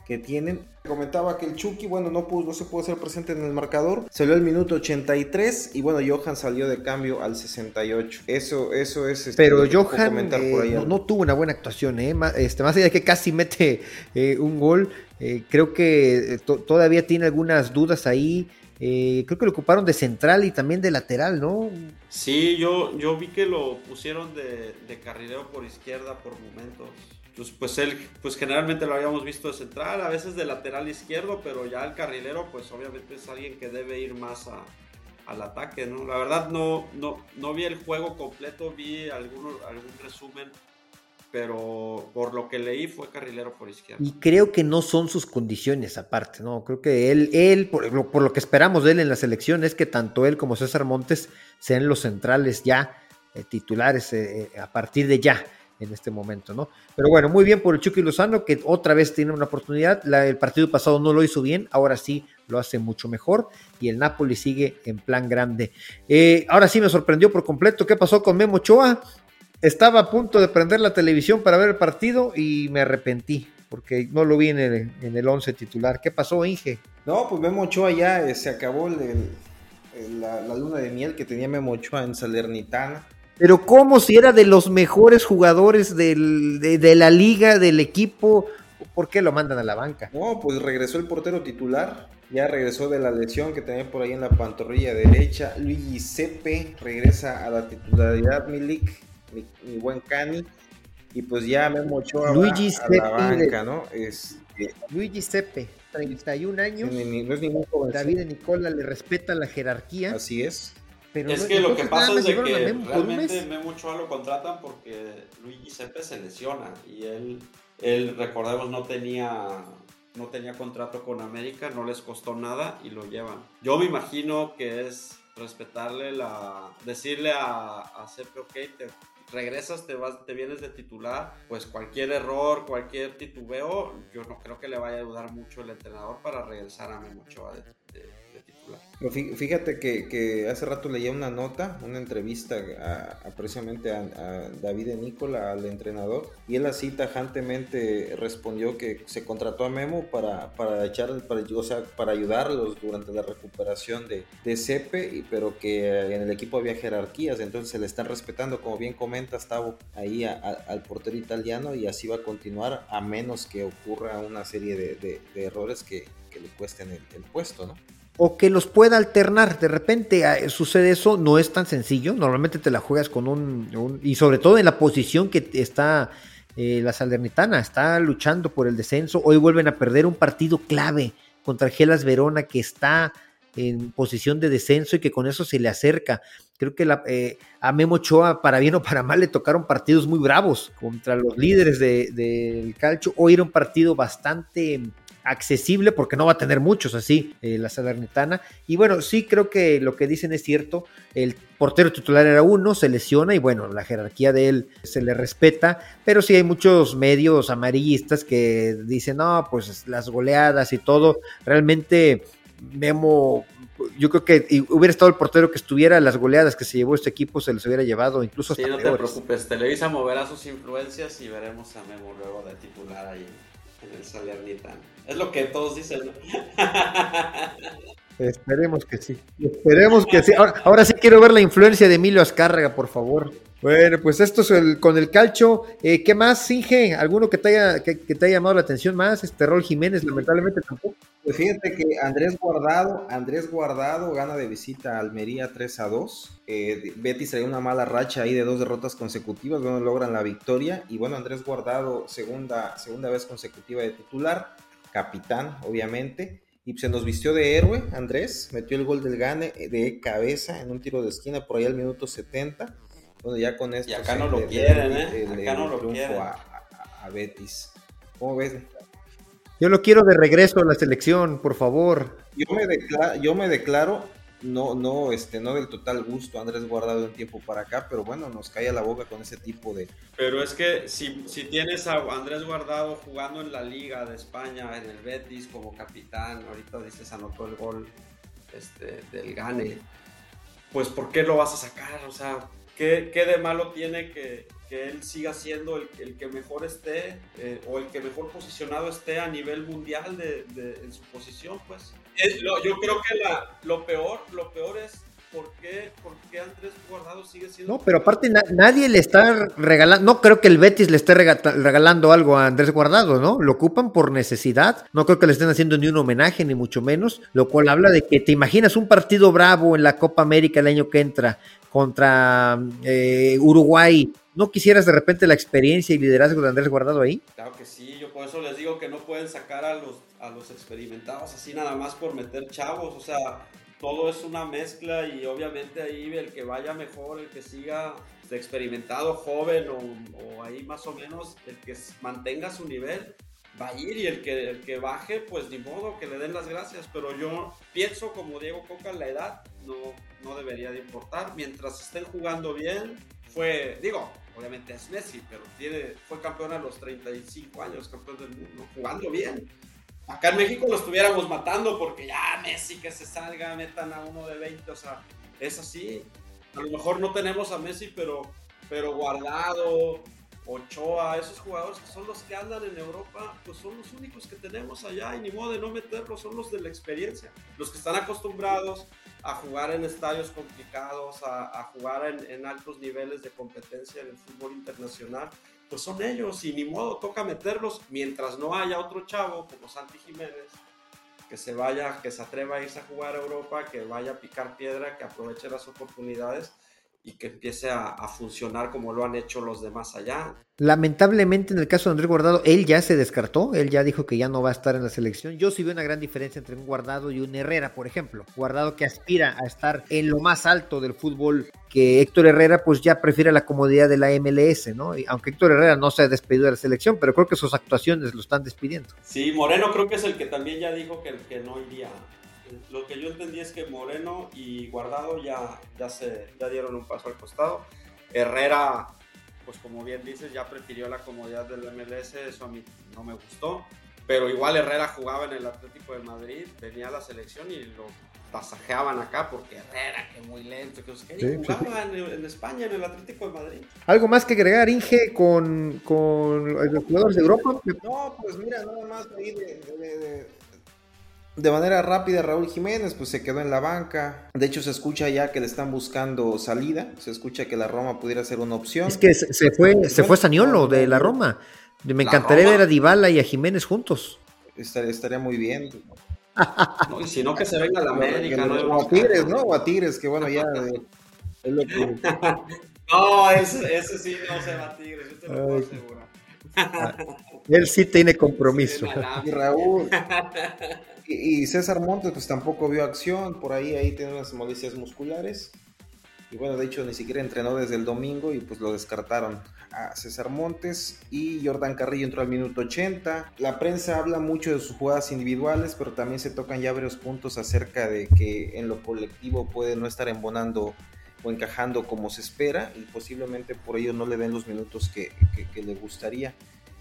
que tienen. Comentaba que el Chucky, bueno, no, pudo, no se pudo ser presente en el marcador. Salió el minuto 83 y bueno, Johan salió de cambio al 68. Eso, eso es. Este, Pero Johan eh, no, tuvo una buena actuación, ¿eh? Más, este, más allá de que casi mete eh, un gol, eh, creo que todavía tiene algunas dudas ahí. creo que lo ocuparon de central y también de lateral, ¿no? Sí, yo, yo vi que lo pusieron de, de carrilero por izquierda por momentos pues, pues él, pues generalmente lo habíamos visto de central, a veces de lateral izquierdo, pero ya el carrilero, pues obviamente es alguien que debe ir más al ataque, ¿no? La verdad no, no, no vi el juego completo, vi algún, algún resumen, pero por lo que leí fue carrilero por izquierda. Y creo que no son sus condiciones aparte, ¿no? Creo que él, él por, lo, por lo que esperamos de él en la selección es que tanto él como César Montes sean los centrales ya eh, titulares eh, eh, a partir de ya en este momento, ¿no? Pero bueno, muy bien por el Chucky Lozano, que otra vez tiene una oportunidad. el partido pasado no lo hizo bien, ahora sí lo hace mucho mejor. Y el Napoli sigue en plan grande. Eh, ahora sí me sorprendió por completo. ¿Qué pasó con Memo Ochoa? Estaba a punto de prender la televisión para ver el partido y me arrepentí porque no lo vi en el, en 11 titular. ¿Qué pasó, Inge? No, pues Memo Ochoa ya eh, se acabó la, la, luna de miel que tenía Memo Ochoa en Salernitana pero como si era de los mejores jugadores de, la liga, del equipo, ¿por qué lo mandan a la banca? No, pues regresó el portero titular, ya regresó de la lesión que tenía por ahí en la pantorrilla derecha. Luigi Sepe regresa a la titularidad, Milik, mi, buen Cani. Y pues ya Ochoa Luigi a la banca, ¿no? Este, Luigi Sepe, 31 años. no es ningún David Nicola le respeta la jerarquía. Así es es que lo que pasa es de que realmente Memo Ochoa lo contratan porque Luigi Sepe se lesiona y él, él recordemos, no tenía, no tenía contrato con América, no les costó nada y lo llevan. Yo me imagino que es respetarle la, decirle a, a Sepe, ok, te regresas, te vas, te vienes de titular, pues cualquier error, cualquier titubeo, yo no creo que le vaya a ayudar mucho el entrenador para regresar a Memo Ochoa de Fíjate que, hace rato leía una nota, una entrevista a, precisamente a, David Nicola, al entrenador, y él así tajantemente respondió que se contrató a Memo para, para echar, para, o sea, para ayudarlos durante la recuperación de, de Cepe, pero que en el equipo había jerarquías, entonces se le están respetando, como bien comenta Tavo, ahí al portero italiano, y así va a continuar a menos que ocurra una serie de, errores que, le cuesten el puesto, ¿no? O que los pueda alternar. De repente ah, sucede eso, no es tan sencillo. Normalmente te la juegas con un, y sobre todo en la posición que está eh, la Salernitana, está luchando por el descenso. Hoy vuelven a perder un partido clave contra Gelas Verona que está en posición de descenso y que con eso se le acerca. Creo que la, eh, a Memo Ochoa, para bien o para mal, le tocaron partidos muy bravos contra los líderes del de, calcio. Hoy era un partido bastante accesible porque no va a tener muchos así eh, la Salernitana. Y bueno, sí creo que lo que dicen es cierto. El portero titular era uno, se lesiona y bueno, la jerarquía de él se le respeta, pero sí hay muchos medios amarillistas que dicen, no, pues las goleadas y todo. Realmente Memo yo creo que hubiera estado el portero que estuviera, las goleadas que se llevó este equipo se les hubiera llevado incluso hasta Sí, no te preocupes, Televisa moverá sus influencias y veremos a Memo luego de titular ahí en el Salernitana. Es lo que todos dicen, ¿no? Esperemos que sí. Esperemos que sí. Ahora, sí quiero ver la influencia de Emilio Azcárraga, por favor. Bueno, pues esto es el, con el calcho. Eh, ¿Qué más, Inge? ¿Alguno que te, haya, que, te haya llamado la atención más? Este Rol Jiménez, lamentablemente tampoco. Pues fíjate que Andrés Guardado, Andrés Guardado gana de visita a Almería 3 a 2. Eh, Betis trae una mala racha ahí de dos derrotas consecutivas, bueno, logran la victoria. Y bueno, Andrés Guardado, segunda, segunda vez consecutiva de titular, capitán, obviamente. Y se nos vistió de héroe, Andrés, metió el gol del Gane de cabeza en un tiro de esquina por ahí al minuto 70. Bueno, ya con esto. Y acá no lo quieren, ¿eh? Acá no lo quieren. A, a Betis. ¿Cómo ves? Yo lo quiero de regreso a la selección, por favor. Yo me declaro, yo me declaro no, no, este, no del total gusto Andrés Guardado en tiempo para acá, pero bueno, nos cae a la boca con ese tipo de. Pero es que si, si tienes a Andrés Guardado jugando en la Liga de España, en el Betis como capitán, ahorita dices anotó el gol este, del Gane, pues ¿por qué lo vas a sacar? O sea, ¿qué, qué de malo tiene que, que él siga siendo el, el que mejor esté eh, o el que mejor posicionado esté a nivel mundial de, de en su posición, pues. Es, lo, yo creo que la, lo peor, lo peor es ¿Por qué, ¿Por qué, Andrés Guardado sigue siendo.? No, pero aparte na nadie le está regalando. No creo que el Betis le esté regalando algo a Andrés Guardado, ¿no? Lo ocupan por necesidad. No creo que le estén haciendo ni un homenaje, ni mucho menos. Lo cual habla de que te imaginas un partido bravo en la Copa América el año que entra contra eh, Uruguay ¿No quisieras de repente la experiencia y liderazgo de Andrés Guardado ahí? Claro que sí, yo por eso les digo que no pueden sacar a los, a los experimentados así nada más por meter chavos, o sea, todo es una mezcla y obviamente ahí el que vaya mejor, el que siga experimentado, joven o, o ahí más o menos, el que mantenga su nivel, va a ir y el que, el que baje, pues ni modo, que le den las gracias. Pero yo pienso, como Diego Coca, la edad no, no debería de importar. Mientras estén jugando bien, fue, digo, obviamente es Messi, pero tiene, fue campeón a los 35 años, campeón del mundo, jugando bien. Acá en México lo estuviéramos matando porque ya Messi que se salga, metan a uno de 20, o sea, es así. A lo mejor no tenemos a Messi, pero, pero guardado, Ochoa, esos jugadores que son los que andan en Europa, pues son los únicos que tenemos allá y ni modo de no meterlos, son los de la experiencia, los que están acostumbrados a jugar en estadios complicados, a, a jugar en, en, altos niveles de competencia en el fútbol internacional, pues son ellos y ni modo, toca meterlos mientras no haya otro chavo como Santi Jiménez que se vaya, que se atreva a irse a jugar a Europa, que vaya a picar piedra, que aproveche las oportunidades y que empiece a, a, funcionar como lo han hecho los demás allá. Lamentablemente en el caso de Andrés Guardado, él ya se descartó, él ya dijo que ya no va a estar en la selección. Yo sí veo una gran diferencia entre un Guardado y un Herrera, por ejemplo. Guardado que aspira a estar en lo más alto del fútbol, que Héctor Herrera pues ya prefiere la comodidad de la MLS, ¿no? Y aunque Héctor Herrera no se ha despedido de la selección, pero creo que sus actuaciones lo están despidiendo. Sí, Moreno creo que es el que también ya dijo que, que no iría lo que yo entendí es que Moreno y Guardado ya, ya, se, ya dieron un paso al costado. Herrera, pues como bien dices, ya prefirió la comodidad del MLS, eso a mí no me gustó. Pero igual Herrera jugaba en el Atlético de Madrid, venía a la selección y lo pasajeaban acá porque Herrera, que muy lento, que, que sí, jugaba sí. en, en, España, en el Atlético de Madrid. ¿Algo más que agregar, Inge, con, con los jugadores de Europa? No, pues mira, nada más ahí de, de, de de manera rápida, Raúl Jiménez pues se quedó en la banca. De hecho, se escucha ya que le están buscando salida. Se escucha que la Roma pudiera ser una opción. Es que se fue, se fue Saniolo de la Roma. Me encantaría Roma. ver a Dybala y a Jiménez juntos. Estaría, estaría muy bien. No, y si no, que se venga a la América. ¿no? O a Tigres, ¿no? O a Tigres, que bueno, ya eh, es lo que... No, ese, ese, sí no se va a Tigres, yo te lo puedo asegurar. Él sí tiene compromiso. Y Raúl. Y César Montes pues tampoco vio acción, por ahí ahí tiene unas molestias musculares. Y bueno, de hecho ni siquiera entrenó desde el domingo y pues lo descartaron a César Montes y Jordan Carrillo entró al minuto 80. La prensa habla mucho de sus jugadas individuales, pero también se tocan ya varios puntos acerca de que en lo colectivo puede no estar embonando o encajando como se espera y posiblemente por ello no le den los minutos que, que, que le gustaría.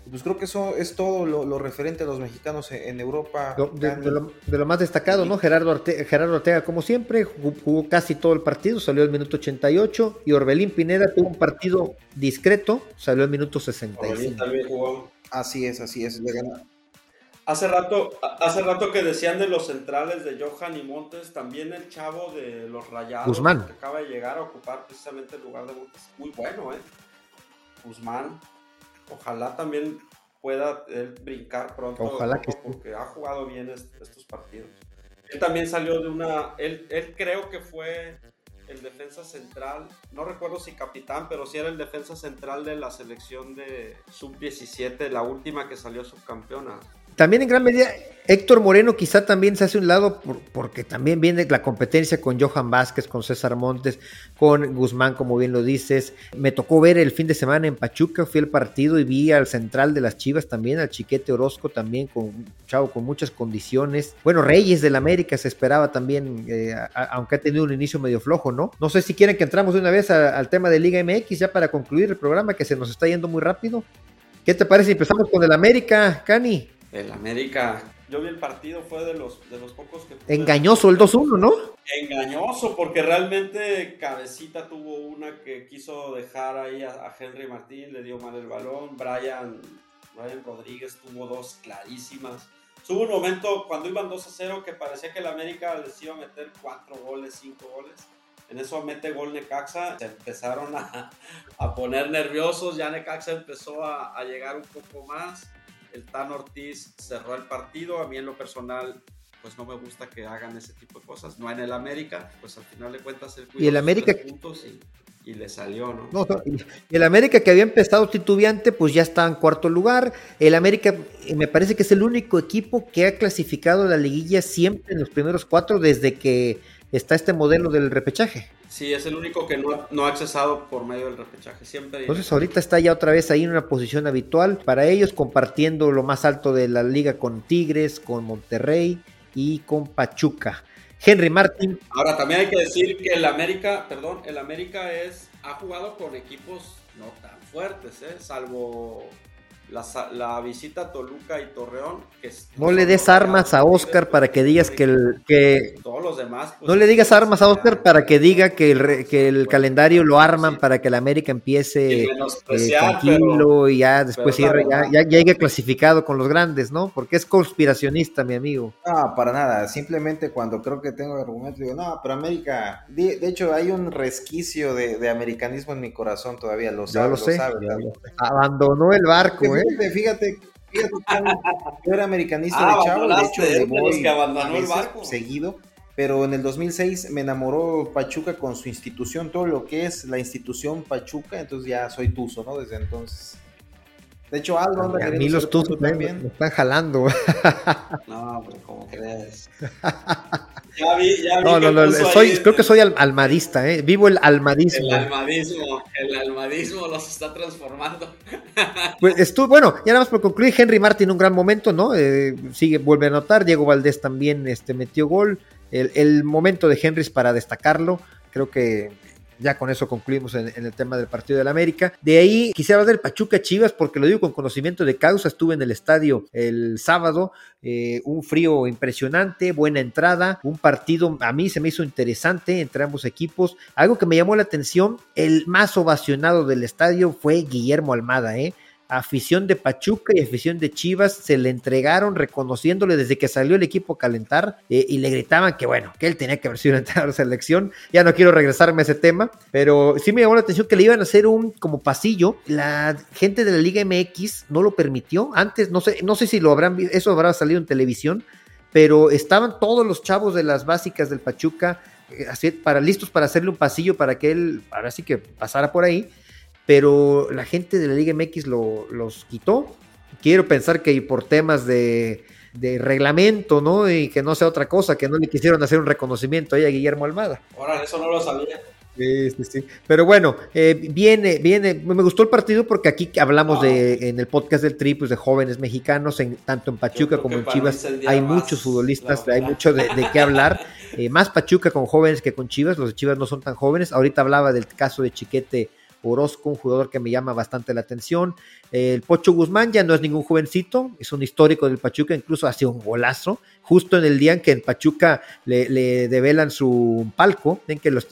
Pues creo que eso es todo lo, lo referente a los mexicanos en, en Europa. De, de, lo, de, lo, más destacado, ¿no? Gerardo Ortega, Gerardo Ortega, como siempre, jugó, jugó, casi todo el partido, salió al minuto 88. Y Orbelín Pineda tuvo un partido discreto, salió al minuto 65. Orbelín también jugó. Así es, así es. Hace rato, hace rato que decían de los centrales de Johan y Montes, también el chavo de los Rayados Guzmán. que acaba de llegar a ocupar precisamente el lugar de Montes. Muy bueno, ¿eh? Guzmán ojalá también pueda brincar pronto. Ojalá que porque ha jugado bien estos partidos. Él también salió de una, él, él creo que fue el defensa central, no recuerdo si capitán, pero sí era el defensa central de la selección de sub-17, la última que salió subcampeona. También en gran medida Héctor Moreno quizá también se hace un lado porque también viene la competencia con Johan Vázquez, con César Montes, con Guzmán, como bien lo dices. Me tocó ver el fin de semana en Pachuca, fui al partido y vi al central de las Chivas también, al Chiquete Orozco también, con chavo con muchas condiciones. Bueno, Reyes del América se esperaba también, eh, aunque ha tenido un inicio medio flojo, ¿no? No sé si quieren que entramos de una vez al tema de Liga MX ya para concluir el programa que se nos está yendo muy rápido. ¿Qué te parece si empezamos con el América, Cani? El América yo vi el partido, fue de los, de los pocos que... Engañoso el 2-1, ¿no? Engañoso, porque realmente Cabecita tuvo una que quiso dejar ahí a, Henry Martín, le dio mal el balón, Brian, Brian Rodríguez tuvo dos clarísimas. Hubo un momento cuando iban 2 0 que parecía que el América les iba a meter 4 goles, 5 goles. En eso mete gol Necaxa, se empezaron a, a poner nerviosos, ya Necaxa empezó a, a llegar un poco más el Tan Ortiz cerró el partido. A mí en lo personal, pues no me gusta que hagan ese tipo de cosas. No en el América, pues al final de cuentas el y el América puntos y, le salió, ¿no? no el América que había empezado titubeante, pues ya está en cuarto lugar. El América eh, me parece que es el único equipo que ha clasificado la liguilla siempre en los primeros cuatro desde que está este modelo del repechaje. Sí, es el único que no, ha accesado por medio del repechaje. Siempre. Entonces ahorita está ya otra vez ahí en una posición habitual para ellos, compartiendo lo más alto de la liga con Tigres, con Monterrey y con Pachuca. Henry Martin. Ahora también hay que decir que el América, perdón, el América es ha jugado con equipos no tan fuertes, ¿eh? salvo la, visita a Toluca y Torreón. Que no le des armas a Oscar para que digas que el. Que, los demás. Pues, no le digas armas a Oscar para que diga que el, que el calendario lo arman para que la América empiece eh, tranquilo y ya después ya, ya, llegue clasificado con los grandes, ¿no? Porque es conspiracionista, mi amigo. No, para nada. Simplemente cuando creo que tengo argumentos, digo, no, pero América. De, hecho, hay un resquicio de, americanismo en mi corazón todavía, lo, ya lo, sé. Abandonó el barco, fíjate, fíjate, yo era americanista de ah, chavo, de hecho le voy que abandonó el barco. seguido, pero en el 2006 me enamoró Pachuca con su institución, todo lo que es la institución Pachuca, entonces ya soy tuzo, ¿no? Desde entonces. De hecho, Aldo anda A mí los tuzos también me están jalando. No, pero ¿cómo crees? Ya vi, ya vi no, no, no, soy, creo que soy almadista, ¿eh? vivo el almadismo. El almadismo, el almadismo los está transformando. Pues estuvo, bueno, ya nada más por concluir, Henry Martin un gran momento, ¿no? Eh, sigue, vuelve a anotar, Diego Valdés también este, metió gol. El, momento de Henry es para destacarlo, creo que ya con eso concluimos en, el tema del partido del América. De ahí quisiera hablar del Pachuca Chivas, porque lo digo con conocimiento de causa. Estuve en el estadio el sábado, eh, un frío impresionante, buena entrada, un partido a mí se me hizo interesante entre ambos equipos. Algo que me llamó la atención, el más ovacionado del estadio fue Guillermo Almada, ¿eh? Afición de Pachuca y afición de Chivas se le entregaron reconociéndole desde que salió el equipo a calentar eh, y le gritaban que bueno, que él tenía que haber sido entrenador de selección. Ya no quiero regresarme a ese tema, pero sí me llamó la atención que le iban a hacer un como pasillo. La gente de la Liga MX no lo permitió. Antes, no sé, no sé si lo habrán eso habrá salido en televisión, pero estaban todos los chavos de las básicas del Pachuca eh, así, para, listos para hacerle un pasillo para que él ahora sí que pasara por ahí pero la gente de la Liga MX lo, los quitó. Quiero pensar que por temas de, reglamento, ¿no? Y que no sea otra cosa, que no le quisieron hacer un reconocimiento ahí a Guillermo Almada. Ahora, eso no lo sabía. Sí, sí, sí. Pero bueno, eh, viene, viene, me gustó el partido porque aquí hablamos de, en el podcast del Tri, pues de jóvenes mexicanos, en, tanto en Pachuca como en Chivas, hay muchos futbolistas, hay mucho de, qué hablar, eh, más Pachuca con jóvenes que con Chivas, los de Chivas no son tan jóvenes, ahorita hablaba del caso de Chiquete Orozco, un jugador que me llama bastante la atención. El Pocho Guzmán ya no es ningún jovencito, es un histórico del Pachuca, incluso hace un golazo, justo en el día en que en Pachuca le, develan su palco, en que los,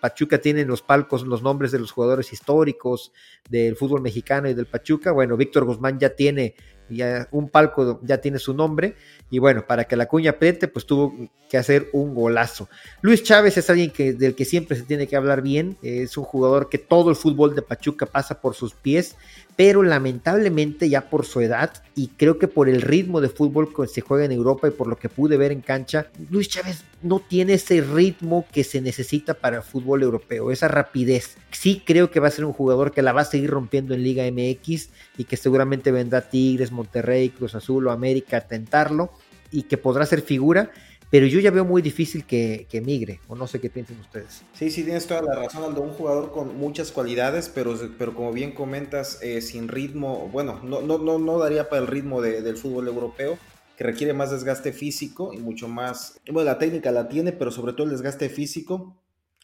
Pachuca tienen los palcos, los nombres de los jugadores históricos del fútbol mexicano y del Pachuca. Bueno, Víctor Guzmán ya tiene ya un palco, ya tiene su nombre y bueno, para que la cuña apriete, pues tuvo que hacer un golazo. Luis Chávez es alguien que, del que siempre se tiene que hablar bien. Es un jugador que todo el fútbol de Pachuca pasa por sus pies. Pero lamentablemente ya por su edad y creo que por el ritmo de fútbol que se juega en Europa y por lo que pude ver en cancha, Luis Chávez no tiene ese ritmo que se necesita para el fútbol europeo, esa rapidez. Sí creo que va a ser un jugador que la va a seguir rompiendo en Liga MX y que seguramente vendrá Tigres, Monterrey, Cruz Azul o América a tentarlo y que podrá ser figura, pero yo ya veo muy difícil que, que, migre, o no sé qué piensan ustedes. Sí, sí, tienes toda la razón, Aldo, un jugador con muchas cualidades, pero, pero como bien comentas, eh, sin ritmo, bueno, no, no, no, no daría para el ritmo de, del fútbol europeo, que requiere más desgaste físico y mucho más, bueno, la técnica la tiene, pero sobre todo el desgaste físico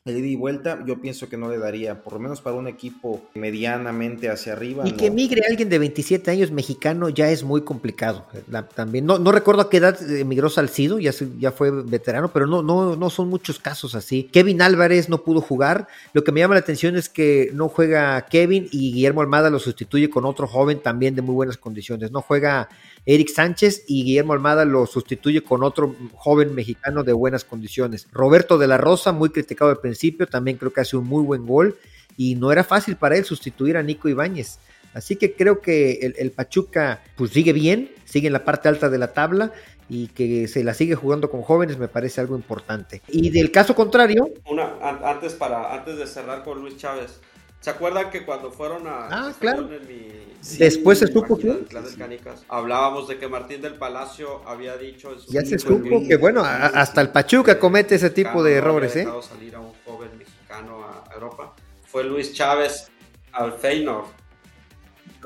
el ida y vuelta, yo pienso que no le daría, por lo menos para un equipo medianamente hacia arriba. Y que migre alguien de 27 años mexicano ya es muy complicado. también no, no recuerdo a qué edad emigró Salcido, ya, ya fue veterano, pero no, no, no son muchos casos así. Kevin Álvarez no pudo jugar. Lo que me llama la atención es que no juega Kevin y Guillermo Almada lo sustituye con otro joven también de muy buenas condiciones. No juega Eric Sánchez y Guillermo Almada lo sustituye con otro joven mexicano de buenas condiciones. Roberto de la Rosa, muy criticado al principio, también creo que hace un muy buen gol y no era fácil para él sustituir a Nico Ibáñez. Así que creo que el, Pachuca pues sigue bien, sigue en la parte alta de la tabla y que se la sigue jugando con jóvenes me parece algo importante. Y del caso contrario... Una, antes, para, antes de cerrar con Luis Chávez, ¿Se acuerdan que cuando fueron a... Ah, claro. Después se supo que... Hablábamos de que Martín del Palacio había dicho... ya se supo que, bueno, hasta el Pachuca comete ese tipo de errores, ¿eh? salir a un joven mexicano a Europa. Fue Luis Chávez al Feyenoord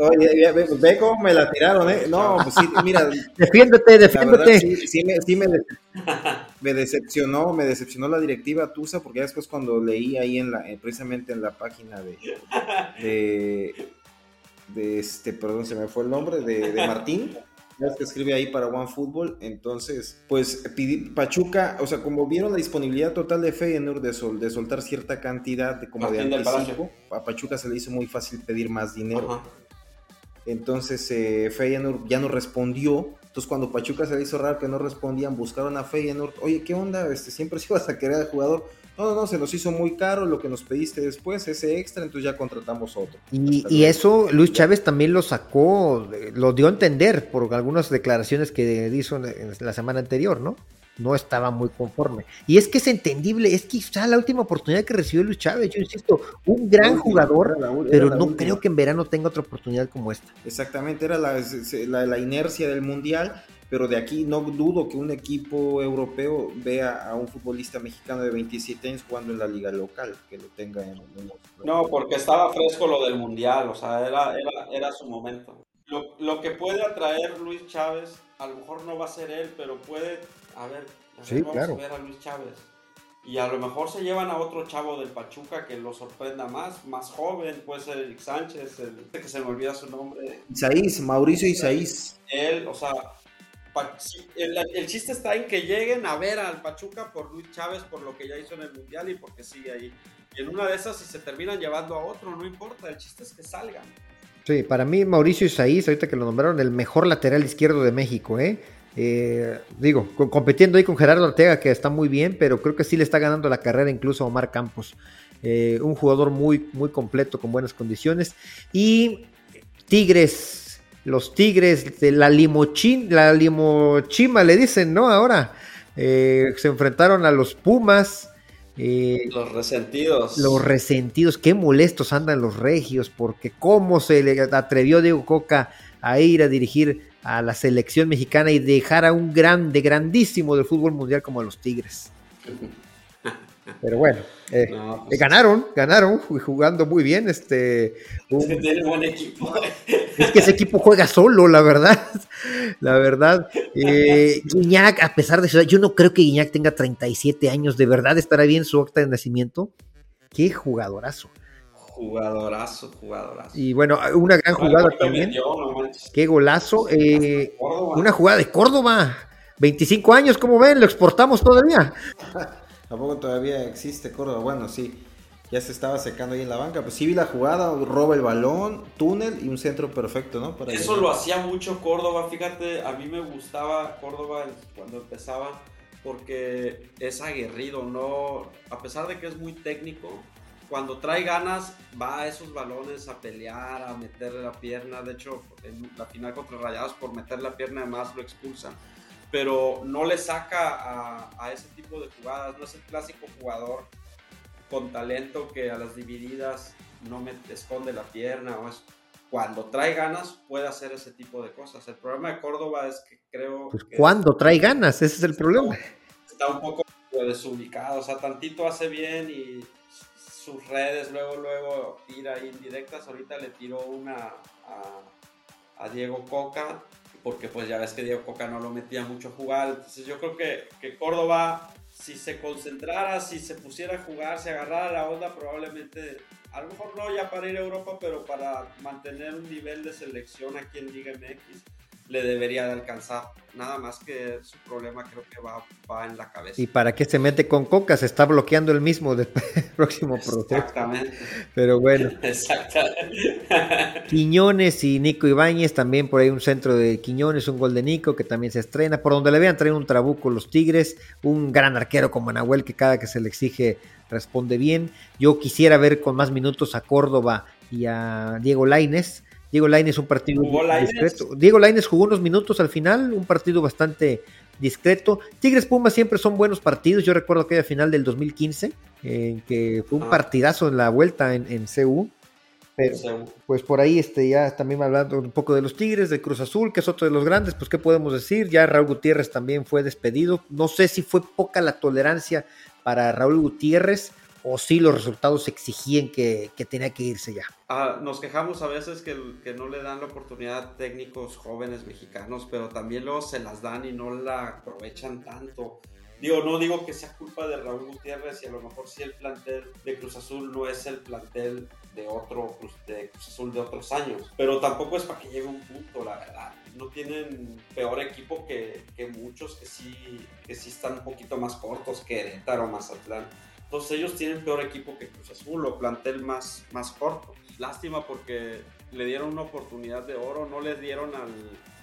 Oye, ve, cómo me la tiraron, ¿eh? No, pues sí, mira. defiéndete, defiéndete. sí, me, sí me, decepcionó, me decepcionó la directiva Tusa, porque después cuando leí ahí en la, eh, precisamente en la página de, de, este, perdón, se me fue el nombre, de, de Martín, que escribe ahí para OneFootball, entonces, pues Pachuca, o sea, como vieron la disponibilidad total de Feyenoord de, sol, de soltar cierta cantidad de como de anticipo, a Pachuca se le hizo muy fácil pedir más dinero. Entonces eh, Feyenoord ya no respondió. Entonces cuando Pachuca se le hizo raro que no respondían, buscaron a Feyenoord. Oye, ¿qué onda? Este, siempre si ibas a querer al jugador. No, no, no, se nos hizo muy caro lo que nos pediste después, ese extra, entonces ya contratamos otro. Y, eso Luis Chávez también lo sacó, lo dio a entender por algunas declaraciones que hizo en la semana anterior, ¿no? No estaba muy conforme. Y es que es entendible, es quizá la última oportunidad que recibió Luis Chávez. Yo insisto, un gran jugador, pero no creo que en verano tenga otra oportunidad como esta. Exactamente, era la, la, inercia del Mundial, pero de aquí no dudo que un equipo europeo vea a un futbolista mexicano de 27 años jugando en la liga local, que lo tenga en... no, porque estaba fresco lo del Mundial, o sea, era, era, era su momento. Lo, lo que puede atraer Luis Chávez, a lo mejor no va a ser él, pero puede a ver, vamos a ver a Luis Chávez. Y a lo mejor se llevan a otro chavo del Pachuca que lo sorprenda más, más joven, puede ser Eric Sánchez, el que se me olvida su nombre. Isaís, Mauricio Isaís. Él, o sea, el, chiste está en que lleguen a ver al Pachuca por Luis Chávez, por lo que ya hizo en el Mundial y porque sigue ahí. Y en una de esas, si se terminan llevando a otro, no importa, el chiste es que salgan. Sí, para mí Mauricio Isaís, ahorita que lo nombraron, el mejor lateral izquierdo de México, ¿eh? Eh, digo, compitiendo ahí con Gerardo Ortega, que está muy bien, pero creo que sí le está ganando la carrera incluso a Omar Campos. Eh, un jugador muy, muy completo, con buenas condiciones. Y Tigres, los Tigres de la Limochín, la Limochima le dicen, ¿no? Ahora eh, se enfrentaron a los Pumas. los resentidos. Los resentidos, qué molestos andan los regios, porque cómo se le atrevió Diego Coca a ir a dirigir a la selección mexicana y dejar a un grande, grandísimo del fútbol mundial como a los Tigres. Pero bueno, eh, pues ganaron, ganaron jugando muy bien. Este, buen equipo. Es que ese equipo juega solo, la verdad. La verdad. Eh, Guiñac, a pesar de eso, yo no creo que Guiñac tenga 37 años. De verdad estará bien su acta de nacimiento. Qué jugadorazo. Jugadorazo, jugadorazo. Y bueno, una gran jugada también. Qué golazo. Eh, una jugada de Córdoba. 25 años, como ven? Lo exportamos todavía. Tampoco todavía existe Córdoba. Bueno, sí. Ya se estaba secando ahí en la banca. Pues sí vi la jugada, roba el balón, túnel y un centro perfecto, ¿no? Eso lo hacía mucho Córdoba. Fíjate, a mí me gustaba Córdoba cuando empezaba porque es aguerrido, ¿no? A pesar de que es muy técnico, cuando trae ganas, va a esos balones a pelear, a meterle la pierna. De hecho, en la final contra Rayados, por meter la pierna, además lo expulsan. Pero no le saca a, ese tipo de jugadas. No es el clásico jugador con talento que a las divididas no me esconde la pierna. O es, cuando trae ganas, puede hacer ese tipo de cosas. El problema de Córdoba es que creo. Pues cuando trae ganas, ese es el problema. Está un poco desubicado. O sea, tantito hace bien y sus redes, luego, luego tira indirectas. Ahorita le tiró una a, Diego Coca, porque pues ya ves que Diego Coca no lo metía mucho a jugar. Entonces yo creo que, que Córdoba, si se concentrara, si se pusiera a jugar, si agarrara la onda, probablemente, a lo mejor no ya para ir a Europa, pero para mantener un nivel de selección aquí en Liga MX le debería de alcanzar. Nada más que su problema creo que va, va en la cabeza. ¿Y para qué se mete con Coca? Se está bloqueando el mismo del próximo proceso. Exactamente. Pero bueno. Exactamente. Quiñones y Nico Ibáñez, también por ahí un centro de Quiñones, un gol de Nico que también se estrena. Por donde le vean, traen un trabuco los Tigres, un gran arquero como Nahuel que cada que se le exige responde bien. Yo quisiera ver con más minutos a Córdoba y a Diego Laines Diego Lainez un partido discreto. Diego Lainez jugó unos minutos al final, un partido bastante discreto. Tigres Pumas siempre son buenos partidos. Yo recuerdo aquella final del 2015, en que fue un ah. partidazo en la vuelta en, en CU. Pero, pues por ahí este, ya también hablando un poco de los Tigres, de Cruz Azul, que es otro de los grandes, pues qué podemos decir. Ya Raúl Gutiérrez también fue despedido. No sé si fue poca la tolerancia para Raúl Gutiérrez o si los resultados exigían que, tenía que irse ya. Ah, nos quejamos a veces que, que, no le dan la oportunidad a técnicos jóvenes mexicanos, pero también luego se las dan y no la aprovechan tanto. Digo, no digo que sea culpa de Raúl Gutiérrez y a lo mejor si el plantel de Cruz Azul no es el plantel de otro de Cruz Azul de otros años, pero tampoco es para que llegue un punto, la verdad. No tienen peor equipo que, que muchos que sí, que sí están un poquito más cortos que Querétaro, Mazatlán. Entonces ellos tienen peor equipo que Cruz Azul o plantel más, más corto. Lástima porque le dieron una oportunidad de oro, no le dieron al,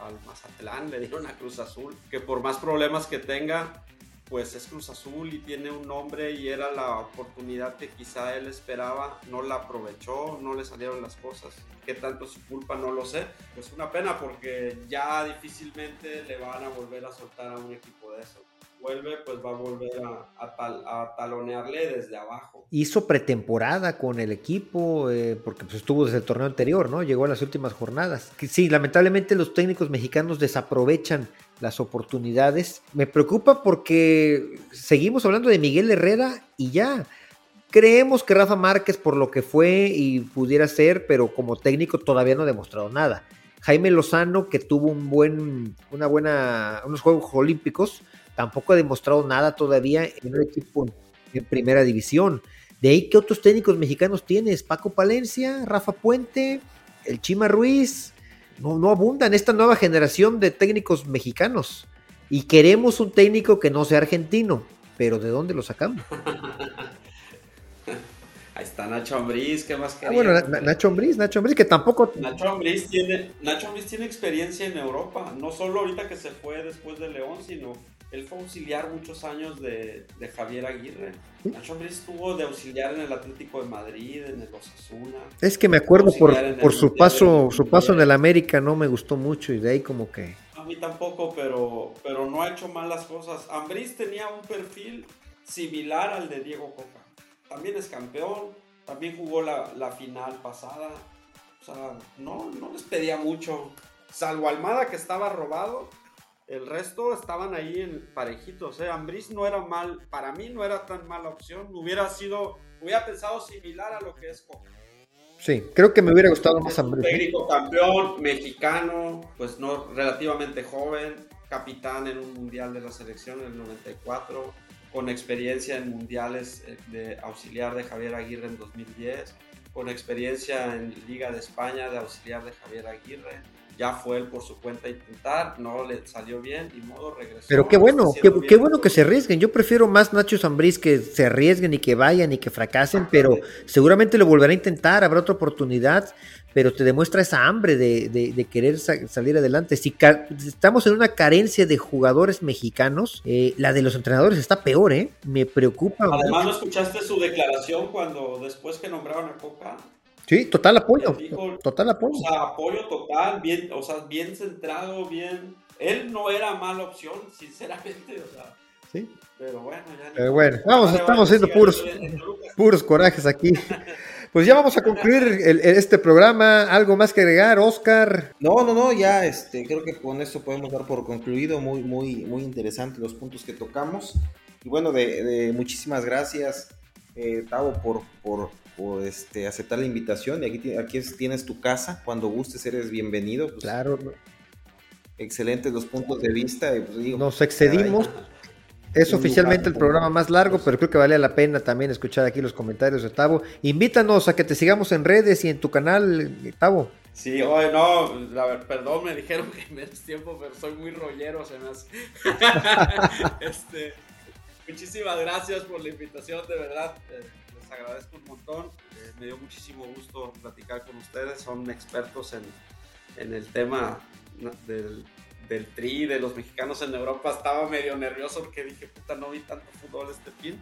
al Mazatlán, le dieron a Cruz Azul, que por más problemas que tenga, pues es Cruz Azul y tiene un nombre y era la oportunidad que quizá él esperaba, no la aprovechó, no le salieron las cosas. ¿Qué tanto su culpa? No lo sé. Pues una pena porque ya difícilmente le van a volver a soltar a un equipo de eso vuelve, pues va a volver a, talonearle desde abajo. Hizo pretemporada con el equipo, eh, porque pues, estuvo desde el torneo anterior, ¿no? Llegó a las últimas jornadas. Sí, lamentablemente los técnicos mexicanos desaprovechan las oportunidades. Me preocupa porque seguimos hablando de Miguel Herrera y ya. Creemos que Rafa Márquez por lo que fue y pudiera ser, pero como técnico todavía no ha demostrado nada. Jaime Lozano, que tuvo un buen, una buena, unos Juegos Olímpicos, tampoco ha demostrado nada todavía en un equipo en primera división. De ahí, ¿qué otros técnicos mexicanos tienes? Paco Palencia, Rafa Puente, el Chima Ruiz. No, no abundan esta nueva generación de técnicos mexicanos. Y queremos un técnico que no sea argentino. Pero ¿de dónde lo sacamos? Ahí está Nacho Ambriz, ¿qué más quería? Ah, bueno, Nacho Ambriz, Nacho Ambriz, que tampoco... Nacho Ambriz tiene, Nacho Ambriz tiene experiencia en Europa, no solo ahorita que se fue después de León, sino él fue auxiliar muchos años de, Javier Aguirre. Nacho Ambriz estuvo de auxiliar en el Atlético de Madrid, en el Osasuna. Es que me acuerdo por, por su paso, su paso en el América no me gustó mucho y de ahí como que. A mí tampoco, pero, pero no ha hecho mal las cosas. Ambriz tenía un perfil similar al de Diego Coca. También es campeón, también jugó la, la final pasada. O sea, no, no les pedía mucho. Salvo Almada que estaba robado, el resto estaban ahí en parejitos. ¿eh? Ambris no era mal, para mí no era tan mala opción. Hubiera sido, hubiera pensado similar a lo que es Coca. Sí, creo que me hubiera gustado más Ambris. Técnico campeón, mexicano, pues no relativamente joven, capitán en un mundial de la selección en el 94, con experiencia en mundiales eh, de auxiliar de Javier Aguirre en 2010, con experiencia en Liga de España de auxiliar de Javier Aguirre ya fue él por su cuenta a intentar, no le salió bien y modo regresó. Pero qué bueno, qué, qué, bueno que se arriesguen. Yo prefiero más Nacho Zambriz que se arriesguen y que vayan y que fracasen, pero seguramente lo volverá a intentar, habrá otra oportunidad, pero te demuestra esa hambre de, de, querer salir adelante. Si estamos en una carencia de jugadores mexicanos, eh, la de los entrenadores está peor, ¿eh? Me preocupa. Además, ¿no escuchaste su declaración cuando después que nombraron a Coca? Sí, total apoyo. total apoyo. O sea, apoyo total, bien, o sea, bien centrado, bien. Él no era mala opción, sinceramente, o sea. Sí. Pero bueno, ya. Pero bueno, vamos, estamos haciendo puros, puros corajes aquí. Pues ya vamos a concluir este programa. ¿Algo más que agregar, Oscar? No, no, no, ya este, creo que con esto podemos dar por concluido. Muy, muy, muy interesante los puntos que tocamos. Y bueno, de, muchísimas gracias, eh, Tavo, por, por, por este, aceptar la invitación. Y aquí, aquí tienes tu casa. Cuando gustes, eres bienvenido. Pues, claro. Excelentes los puntos de vista. Pues, Nos excedimos. Es oficialmente el programa más largo, pero creo que vale la pena también escuchar aquí los comentarios de Tavo. Invítanos a que te sigamos en redes y en tu canal, Tavo. Sí, oye, no, perdón, me dijeron que menos tiempo, pero soy muy rollero, se me hace. este, muchísimas gracias por la invitación, de verdad. Les agradezco un montón. Eh, me dio muchísimo gusto platicar con ustedes. Son expertos en, en el tema del, del tri, de los mexicanos en Europa. Estaba medio nervioso porque dije, puta, no vi tanto fútbol este fin.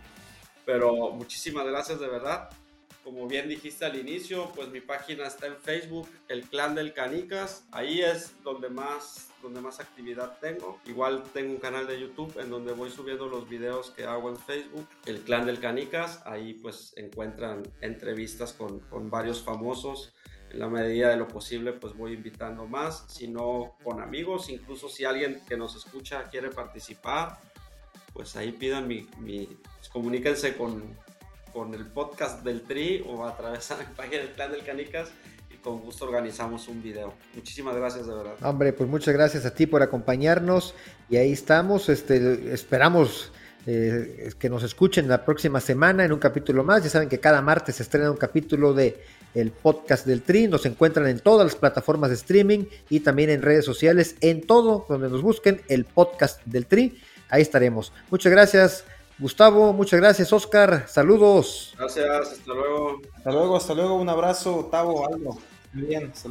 Pero muchísimas gracias de verdad. Como bien dijiste al inicio, pues mi página está en Facebook, el Clan del Canicas. Ahí es donde más, donde más actividad tengo. Igual tengo un canal de YouTube en donde voy subiendo los videos que hago en Facebook, el Clan del Canicas. Ahí pues encuentran entrevistas con, con varios famosos en la medida de lo posible pues voy invitando más, si no con amigos, incluso si alguien que nos escucha quiere participar, pues ahí pidan mi, mi pues, comuníquense con, con el podcast del Tri o a través de la página del Plan del Canicas con gusto organizamos un video. Muchísimas gracias de verdad. Hombre, pues muchas gracias a ti por acompañarnos y ahí estamos, este, esperamos eh, que nos escuchen la próxima semana en un capítulo más. Ya saben que cada martes se estrena un capítulo de el podcast del Tri. Nos encuentran en todas las plataformas de streaming y también en redes sociales, en todo donde nos busquen el podcast del Tri. Ahí estaremos. Muchas gracias. Gustavo, muchas gracias, Oscar. Saludos. Gracias, hasta luego. Hasta luego, hasta luego. Un abrazo, Tavo, algo. Bien, hasta.